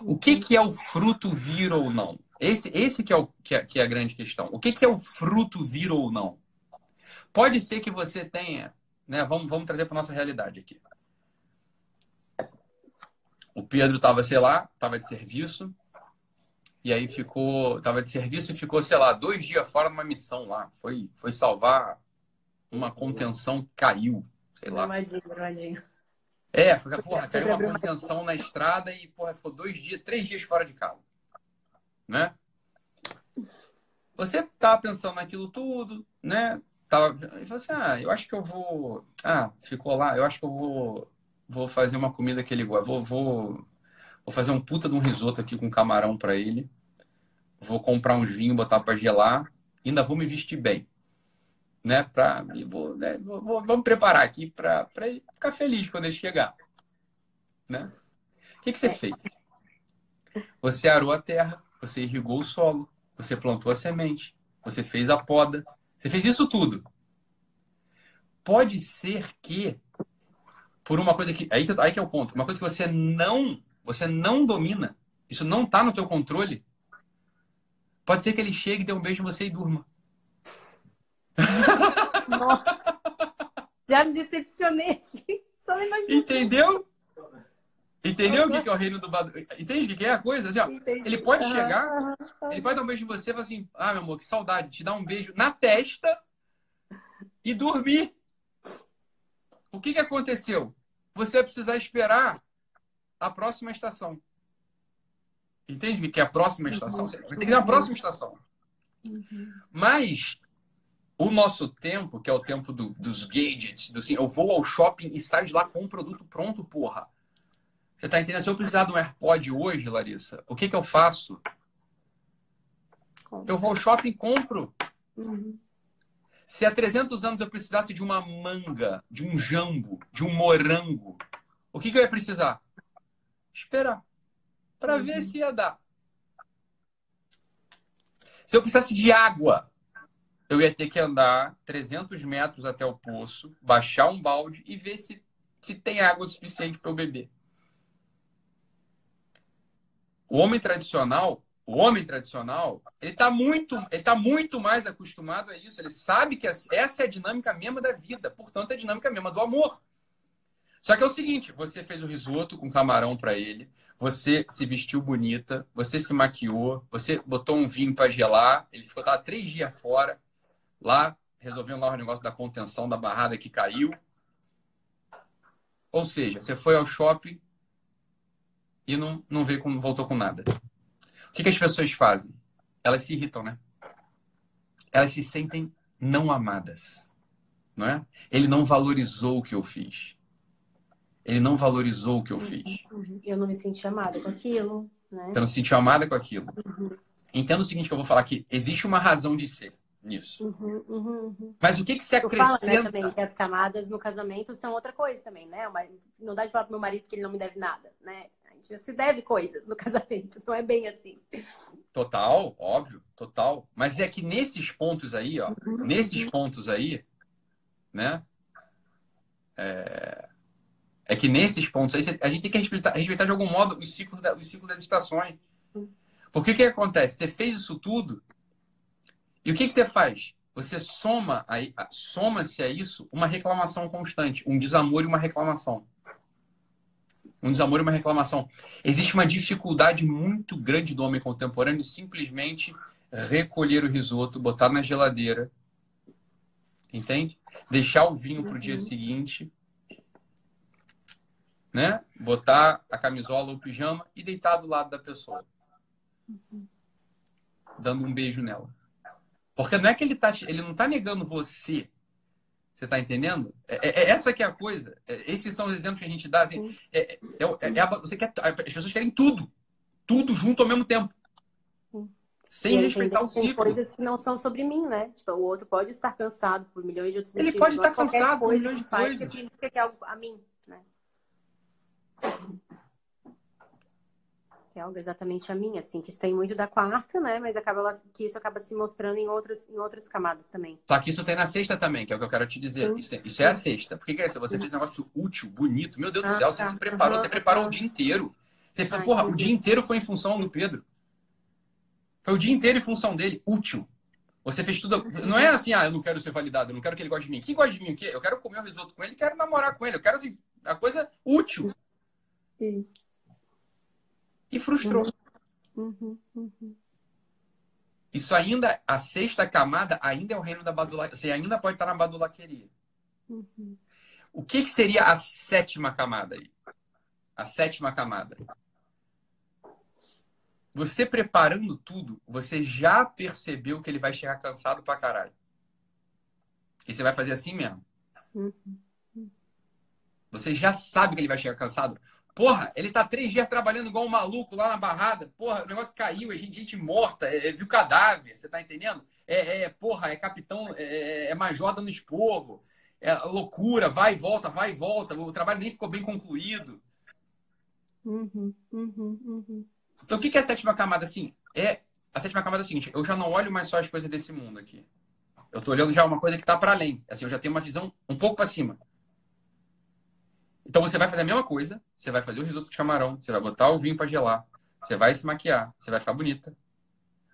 O que, que é o fruto vir ou não? Esse, esse que, é o, que, é, que é a grande questão. O que, que é o fruto vir ou não? Pode ser que você tenha, né? Vamos, vamos trazer para nossa realidade aqui. O Pedro estava, sei lá, estava de serviço, e aí ficou, estava de serviço e ficou, sei lá, dois dias fora de uma missão lá. Foi, foi salvar uma contenção caiu, sei lá. Imagina, imagina. É, porra, caiu uma contenção na estrada e, porra, ficou dois dias, três dias fora de casa né? Você tava pensando naquilo tudo, né? Tava, e você, assim, ah, eu acho que eu vou. Ah, ficou lá, eu acho que eu vou, vou fazer uma comida que ele gosta. Vou, vou, vou fazer um puta de um risoto aqui com camarão para ele. Vou comprar uns vinhos, botar para gelar. Ainda vou me vestir bem. Né? Pra, vou, né? Vou, vou, vamos preparar aqui para ficar feliz quando ele chegar. Né? O que, que você é. fez? Você arou a terra, você irrigou o solo, você plantou a semente, você fez a poda, você fez isso tudo. Pode ser que por uma coisa que aí, que aí que é o ponto, uma coisa que você não, você não domina, isso não tá no teu controle. Pode ser que ele chegue, dê um beijo em você e durma. Nossa. Já me decepcionei aqui. Só imagina. Entendeu? Entendeu o que, que é o reino do Badu? Entende o que é a coisa? Assim, ó, ele pode chegar, ele pode dar um beijo em você e falar assim: Ah, meu amor, que saudade, te dar um beijo na testa e dormir. O que, que aconteceu? Você vai precisar esperar a próxima estação. Entende que é a próxima estação? Você tem que ter a próxima estação. Mas o nosso tempo, que é o tempo do, dos gadgets, do assim, eu vou ao shopping e saio de lá com um produto pronto, porra. Você tá entendendo? Se eu precisar de um AirPod hoje, Larissa, o que que eu faço? Eu vou ao shopping e compro. Uhum. Se há 300 anos eu precisasse de uma manga, de um jambo, de um morango, o que, que eu ia precisar? Esperar. Para Uhum. ver se ia dar. Se eu precisasse de água, eu ia ter que andar 300 metros até o poço, baixar um balde e ver se, se tem água suficiente para eu beber. O homem tradicional, o homem tradicional, ele está muito, ele tá muito mais acostumado a isso. Ele sabe que essa é a dinâmica mesma da vida, portanto, é a dinâmica mesma do amor. Só que é o seguinte: você fez o risoto com camarão para ele, você se vestiu bonita, você se maquiou, você botou um vinho para gelar, ele ficou tava três dias fora, lá, resolvendo lá o negócio da contenção da barrada que caiu. Ou seja, você foi ao shopping e não, não veio com, voltou com nada. O que, que as pessoas fazem? Elas se irritam, né? Elas se sentem não amadas, não é? Ele não valorizou o que eu fiz. Ele não valorizou o que eu fiz. Eu não me senti amada com aquilo, né? Você não se sentiu amada com aquilo. Entenda o seguinte que eu vou falar aqui. Existe uma razão de ser nisso. Uhum, uhum, uhum. Mas o que, que se Eu falo, né, acrescenta? também, que as camadas no casamento são outra coisa também, né? Não dá de falar pro meu marido que ele não me deve nada, né? A gente se deve coisas no casamento, não é bem assim. Total, óbvio, total. Mas é que nesses pontos aí, ó, Uhum. nesses pontos aí, né? É, é que nesses pontos aí, a gente tem que respeitar, respeitar de algum modo os ciclos, da, os ciclos das estações. Porque o que acontece? Você fez isso tudo, e o que, que você faz? Você soma aí, soma-se a isso uma reclamação constante, um desamor e uma reclamação. Um desamor e uma reclamação. Existe uma dificuldade muito grande do homem contemporâneo de simplesmente recolher o risoto, botar na geladeira, entende? Deixar o vinho para o dia Uhum. seguinte, né? Botar a camisola ou o pijama e deitar do lado da pessoa, dando um beijo nela. Porque não é que ele tá, ele não tá negando você. Você tá entendendo? É, é- é essa que é a coisa. É, esses são os exemplos que a gente dá. Assim, é, é- é- a- você quer, as pessoas querem tudo. Tudo junto ao mesmo tempo. Sem E respeitar tem, o tem ciclo. coisas que não são sobre mim, né? Tipo, o outro pode estar cansado por milhões de outros Ele motivos. pode estar cansado por milhões de coisas. Que significa que é algo a mim? Que é algo exatamente a mim, assim, que isso tem muito da quarta, né? Mas acaba que isso acaba se mostrando em outras, em outras camadas também. Só que isso tem na sexta também, que é o que eu quero te dizer. Sim. Isso é, isso é a sexta. Por que, é isso? Você fez um negócio útil, bonito. Meu Deus do Ah, céu, você tá. se preparou. Você Aham, preparou o dia inteiro. Você foi, porra, o entendi. dia inteiro foi em função do Pedro. Foi o dia inteiro em função dele. Útil. Você fez tudo. Não é assim, ah, eu não quero ser validado, eu não quero que ele goste de mim. Quem gosta de mim o quê? Eu quero comer o risoto com ele, quero namorar com ele. Eu quero, assim, a coisa útil. Sim. E frustrou. Uhum, uhum. Isso ainda, a sexta camada, ainda é o reino da badula. Você ainda pode estar na badulaqueria. Uhum. O que, que seria a sétima camada aí? A sétima camada. Você preparando tudo, você já percebeu que ele vai chegar cansado pra caralho. E você vai fazer assim mesmo. Uhum. Você já sabe que ele vai chegar cansado. Porra, ele tá três dias trabalhando igual um maluco lá na barrada. Porra, o negócio caiu, é gente, gente morta, é, é, viu cadáver, você tá entendendo? É, é, porra, é capitão, é, é major dando esporro. É loucura, vai e volta, vai e volta. O trabalho nem ficou bem concluído. Uhum, uhum, uhum. Então, o que é a sétima camada? Assim, é a sétima camada é seguinte: eu já não olho mais só as coisas desse mundo aqui. Eu tô olhando já uma coisa que tá para além. Assim, eu já tenho uma visão um pouco para cima. Então você vai fazer a mesma coisa, você vai fazer o risoto de camarão, você vai botar o vinho para gelar, você vai se maquiar, você vai ficar bonita.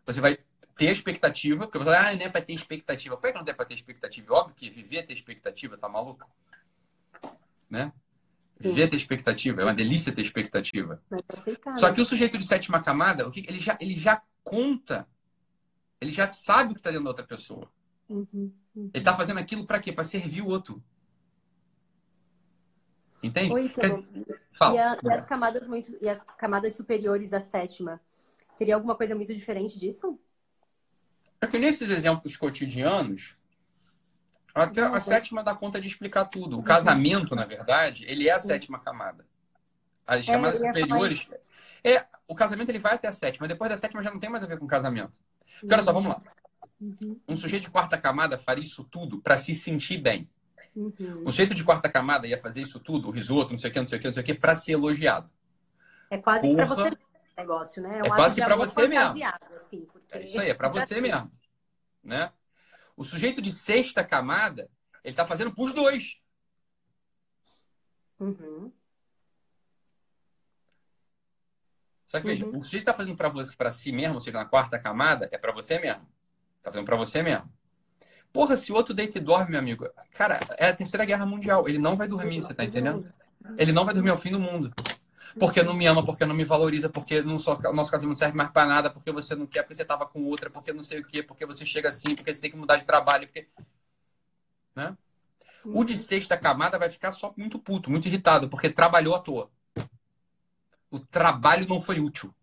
Você vai ter expectativa, porque você vai, ah, não é para ter expectativa. Por que não é para ter expectativa? Óbvio que viver é ter expectativa, tá maluco? Né? Viver é ter expectativa, é uma delícia ter expectativa. Só que o sujeito de sétima camada, o que ele já, ele já conta, ele já sabe o que está dentro da outra pessoa. Uhum, uhum. Ele está fazendo aquilo para quê? Para servir o outro. Entende? Então, Fala. E, a, e, as camadas muito e as camadas superiores à sétima, teria alguma coisa muito diferente disso? É que nesses exemplos cotidianos, até a sétima dá conta de explicar tudo. O uhum. casamento, na verdade, ele é a sétima camada. As é, camadas superiores. É, o casamento ele vai até a sétima, depois da sétima já não tem mais a ver com casamento. Porque, olha só, vamos lá. Uhum. Um sujeito de quarta camada faria isso tudo para se sentir bem. Uhum. Um sujeito de quarta camada ia fazer isso tudo, o risoto, não sei o que, não sei o que, não sei o que, para ser elogiado. É quase para você negócio, né? É, um é quase que para você mesmo. Assim, porque... É isso aí, é para você mesmo, né? O sujeito de sexta camada, ele está fazendo para os dois. Uhum. Só que veja, uhum. o sujeito está fazendo para você, para si mesmo, ou seja, na quarta camada, é para você mesmo. Está fazendo para você mesmo. Porra, se o outro deita e dorme, meu amigo, cara, é a terceira guerra mundial. Ele não vai dormir, você tá entendendo? Ele não vai dormir ao fim do mundo. Porque não me ama, porque não me valoriza, porque não só, nosso casamento não serve mais para nada, porque você não quer, porque você tava com outra, porque não sei o quê, porque você chega assim, porque você tem que mudar de trabalho, porque. Né? O de sexta camada vai ficar só muito puto, muito irritado, porque trabalhou à toa. O trabalho não foi útil.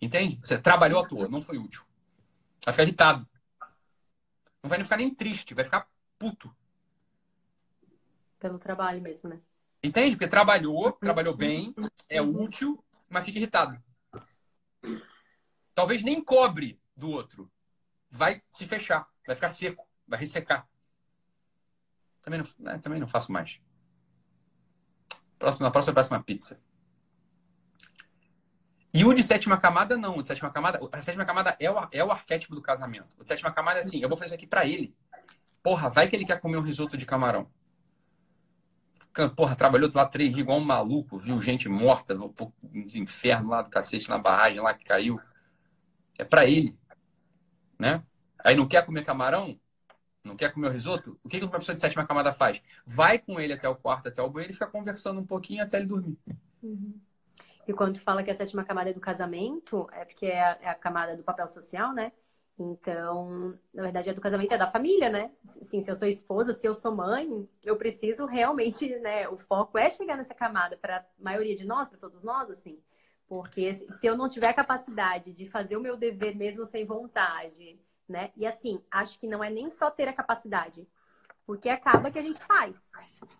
Entende? Você trabalhou à toa, não foi útil. Vai ficar irritado. Não vai ficar nem triste, vai ficar puto. Pelo trabalho mesmo, né? Entende? Porque trabalhou, trabalhou bem, é útil, mas fica irritado. Talvez nem cobre do outro. Vai se fechar, vai ficar seco, vai ressecar. Também não, né, também não faço mais. Próxima, próxima, próxima pizza. E o de sétima camada, não. O de sétima camada, a sétima camada é o, é o arquétipo do casamento. O de sétima camada é assim: eu vou fazer isso aqui para ele. Porra, vai que ele quer comer um risoto de camarão. Porra, trabalhou lá três dias igual um maluco, viu gente morta nos infernos lá do cacete, na barragem lá que caiu. É para ele. Né? Aí não quer comer camarão? Não quer comer o risoto? O que, que pessoa de sétima camada faz? Vai com ele até o quarto, até o banheiro e fica conversando um pouquinho até ele dormir. Uhum. E quando fala que a sétima camada é do casamento, é porque é a, é a, camada do papel social, né? Então, na verdade, é do casamento, é da família, né? Sim, se eu sou esposa, se eu sou mãe, eu preciso realmente, né? O foco é chegar nessa camada para a maioria de nós, para todos nós, assim. Porque se eu não tiver capacidade de fazer o meu dever mesmo sem vontade, né? E assim, acho que não é nem só ter a capacidade, porque acaba que a gente faz.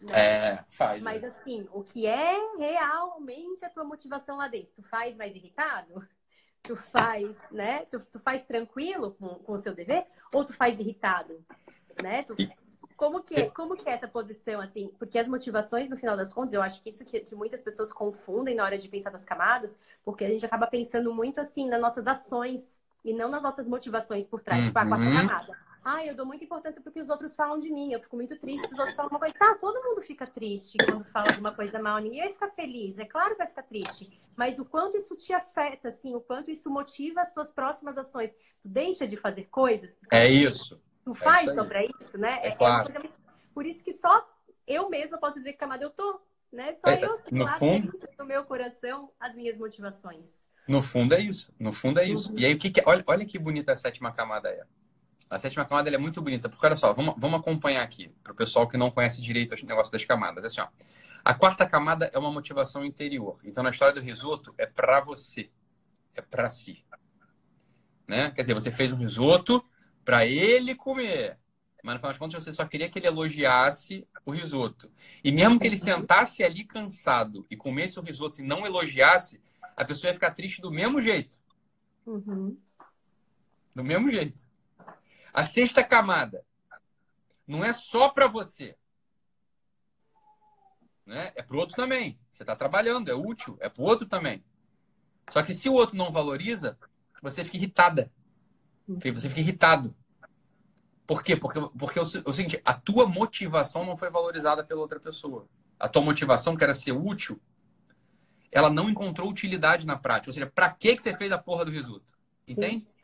Né? É, faz. Mas assim, o que é realmente a tua motivação lá dentro? Tu faz mais irritado? Tu faz, né? Tu, tu faz tranquilo com, com o seu dever? Ou tu faz irritado? Né? Tu, como que, é, como que é essa posição, assim? Porque as motivações, no final das contas, eu acho que isso que, que muitas pessoas confundem na hora de pensar das camadas, porque a gente acaba pensando muito, assim, nas nossas ações e não nas nossas motivações por trás, uhum. tipo, a quarta camada. Ah, eu dou muita importância porque os outros falam de mim. Eu fico muito triste se os outros falam uma coisa. Tá, todo mundo fica triste quando fala alguma coisa mal. Ninguém vai ficar feliz. É claro que vai ficar triste. Mas o quanto isso te afeta, assim, o quanto isso motiva as tuas próximas ações. Tu deixa de fazer coisas. É isso. Tu faz é isso sobre isso, né? É, é claro. Muito... Por isso que só eu mesma posso dizer que camada eu tô. Né? Só é, eu sei no lá fundo... no meu coração as minhas motivações. No fundo é isso. No fundo é isso. Uhum. E aí o que, que... Olha, olha que bonita a sétima camada é. A sétima camada é muito bonita, porque olha só, vamos, vamos acompanhar aqui, para o pessoal que não conhece direito o negócio das camadas. Assim, ó, a quarta camada é uma motivação interior. Então, na história do risoto, é para você, é para si. Né? Quer dizer, você fez um risoto para ele comer, mas no final das contas você só queria que ele elogiasse o risoto. E mesmo que ele sentasse ali cansado e comesse o risoto e não elogiasse, a pessoa ia ficar triste do mesmo jeito. Uhum. Do mesmo jeito. A sexta camada não é só para você. Né? É para o outro também. Você está trabalhando, é útil, é para o outro também. Só que se o outro não valoriza, você fica irritada. Você fica irritado. Por quê? Porque, porque é o seguinte, a tua motivação não foi valorizada pela outra pessoa. a tua motivação que era ser útil, ela não encontrou utilidade na prática. Ou seja, para que que você fez a porra do risoto? Entende? Sim,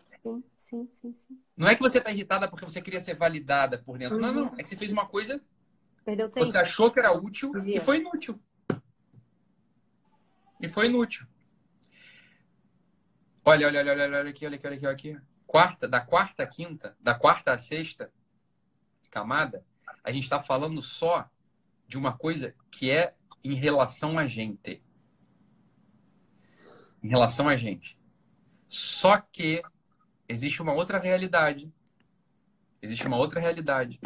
sim, sim, sim. Não é que você tá irritada porque você queria ser validada por dentro. Não, Uhum. não. É que você fez uma coisa, Perdeu tempo. você achou que era útil e foi inútil. E foi inútil. Olha, olha, olha, olha, olha aqui, olha aqui, olha aqui, olha aqui. Quarta, da quarta à quinta, da quarta à sexta camada, a gente está falando só de uma coisa que é em relação a gente. Em relação a gente. Só que existe uma outra realidade. Existe uma outra realidade.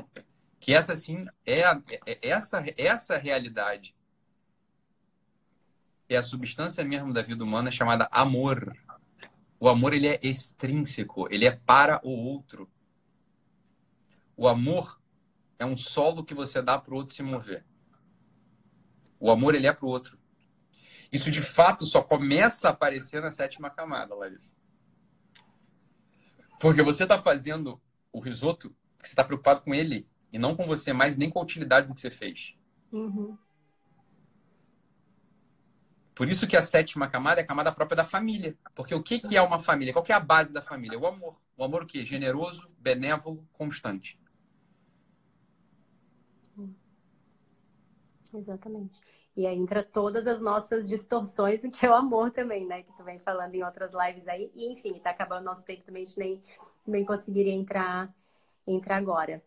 Que essa sim é, a- é- essa, essa realidade. É a substância mesmo da vida humana chamada amor. O amor ele é extrínseco, ele é para o outro. O amor é um solo que você dá para o outro se mover. O amor ele é para o outro. Isso de fato só começa a aparecer na sétima camada, Larissa. Porque você está fazendo o risoto, você está preocupado com ele e não com você mais, nem com a utilidade do que você fez. Uhum. Por isso que a sétima camada é a camada própria da família. Porque o que, que é uma família? Qual que é a base da família? O amor. O amor o quê? Generoso, benévolo, constante. Exatamente. E aí entra todas as nossas distorções, o que é o amor também, né? Que tu vem falando em outras lives aí. E, enfim, tá acabando nosso tempo também, a gente nem, nem conseguiria entrar, entrar agora.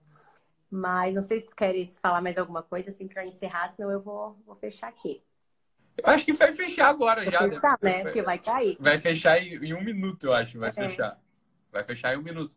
Mas não sei se tu queres falar mais alguma coisa, assim, pra encerrar, senão eu vou, vou fechar aqui. Eu acho que vai fechar agora Vou já. fechar, né? Porque vai cair. Vai fechar em, um minuto, eu acho. Vai É. fechar. Vai fechar em um minuto.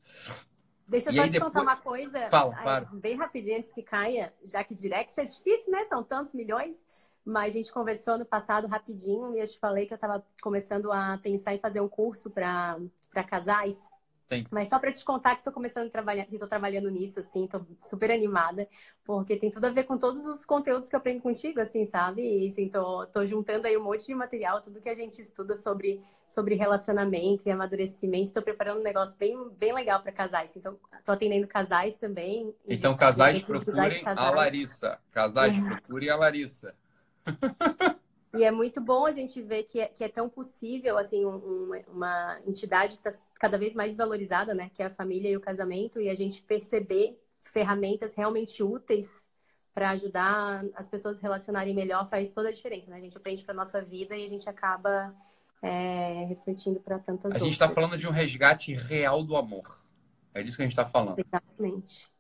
Deixa eu E só te depois- contar uma coisa. Fala, aí, claro. Bem rapidinho antes que caia, já que direct é difícil, né? São tantos milhões. Mas a gente conversou no passado rapidinho e eu te falei que eu estava começando a pensar em fazer um curso para casais. Sim. Mas só para te contar que estou começando a trabalhar, estou trabalhando nisso, assim, estou super animada, porque tem tudo a ver com todos os conteúdos que eu aprendo contigo, assim, sabe? E assim, tô, tô juntando aí um monte de material, tudo que a gente estuda sobre, sobre relacionamento e amadurecimento. Estou preparando um negócio bem, bem legal para casais. Então, estou atendendo casais também. Então, casais procurem a casais. Larissa. Casais Uhum. procurem a Larissa. E é muito bom a gente ver que é, que é tão possível, assim, um- um- uma entidade que está cada vez mais desvalorizada, né? Que é a família e o casamento, e a gente perceber ferramentas realmente úteis para ajudar as pessoas a se relacionarem melhor faz toda a diferença, né? A gente aprende para nossa vida e a gente acaba é, refletindo para tantas A gente está falando de um resgate real do amor. É disso que a gente está falando. Exatamente.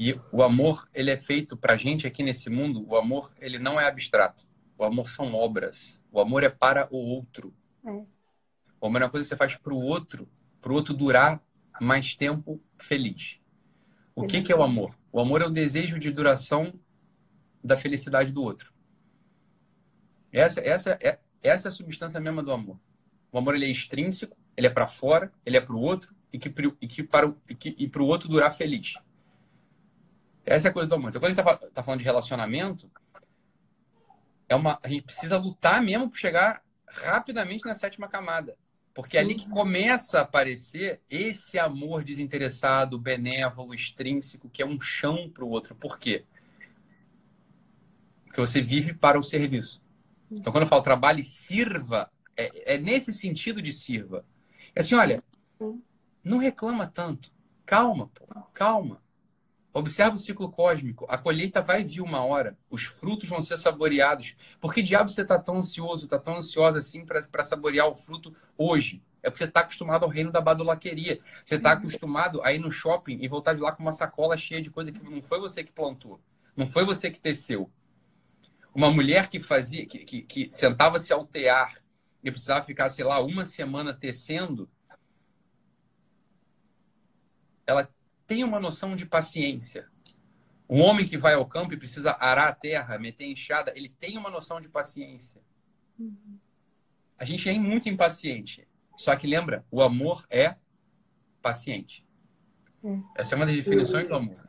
E o amor, ele é feito pra gente aqui nesse mundo, o amor, ele não é abstrato. O amor são obras. O amor é para o outro. É. O amor é uma coisa que você faz pro outro, pro outro durar mais tempo feliz. O que, que é o amor? O amor é o desejo de duração da felicidade do outro. Essa, essa, é, essa é a substância mesma do amor. O amor ele é extrínseco, ele é para fora, ele é para o outro e que, e que para o e que, e pro outro durar feliz. Essa é a coisa do amor. Então, quando a gente tá, tá falando de relacionamento, é uma, a gente precisa lutar mesmo para chegar rapidamente na sétima camada. Porque é ali que começa a aparecer esse amor desinteressado, benévolo, extrínseco, que é um chão para o outro. Por quê? Porque você vive para o serviço. Então, quando eu falo trabalhe, sirva, é, é nesse sentido de sirva. É assim, olha, não reclama tanto. Calma, pô, calma. Observa o ciclo cósmico. A colheita vai vir uma hora. Os frutos vão ser saboreados. Por que diabo você está tão ansioso, está tão ansiosa assim para saborear o fruto hoje? É porque você está acostumado ao reino da badulaqueria. Você está acostumado a ir no shopping e voltar de lá com uma sacola cheia de coisa que não foi você que plantou. Não foi você que teceu. Uma mulher que fazia, que, que, que sentava-se ao tear e precisava ficar, sei lá, uma semana tecendo, ela tem uma noção de paciência. Um homem que vai ao campo e precisa arar a terra, meter enxada, ele tem uma noção de paciência. A gente é muito impaciente. Só que lembra, o amor é paciente. É. Essa é uma das definições do amor.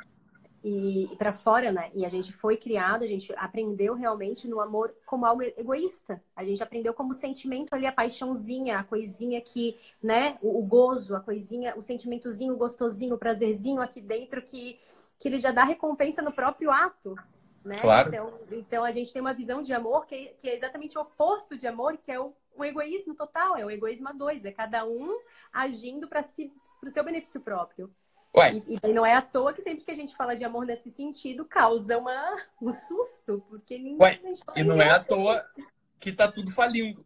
E, e para fora, né? E a gente foi criado, a gente aprendeu realmente no amor como algo egoísta. A gente aprendeu como sentimento ali, a paixãozinha, a coisinha que, né? O, o gozo, a coisinha, o sentimentozinho, o gostosinho, o prazerzinho aqui dentro que, que ele já dá recompensa no próprio ato. Né? Claro. Então, então a gente tem uma visão de amor que, que é exatamente o oposto de amor, que é o, o egoísmo total, é o egoísmo a dois, é cada um agindo para si, o seu benefício próprio. Ué, E, e não é à toa que sempre que a gente fala de amor nesse sentido, causa uma, um susto, porque ninguém. Ué, e não é à toa que tá tudo falindo.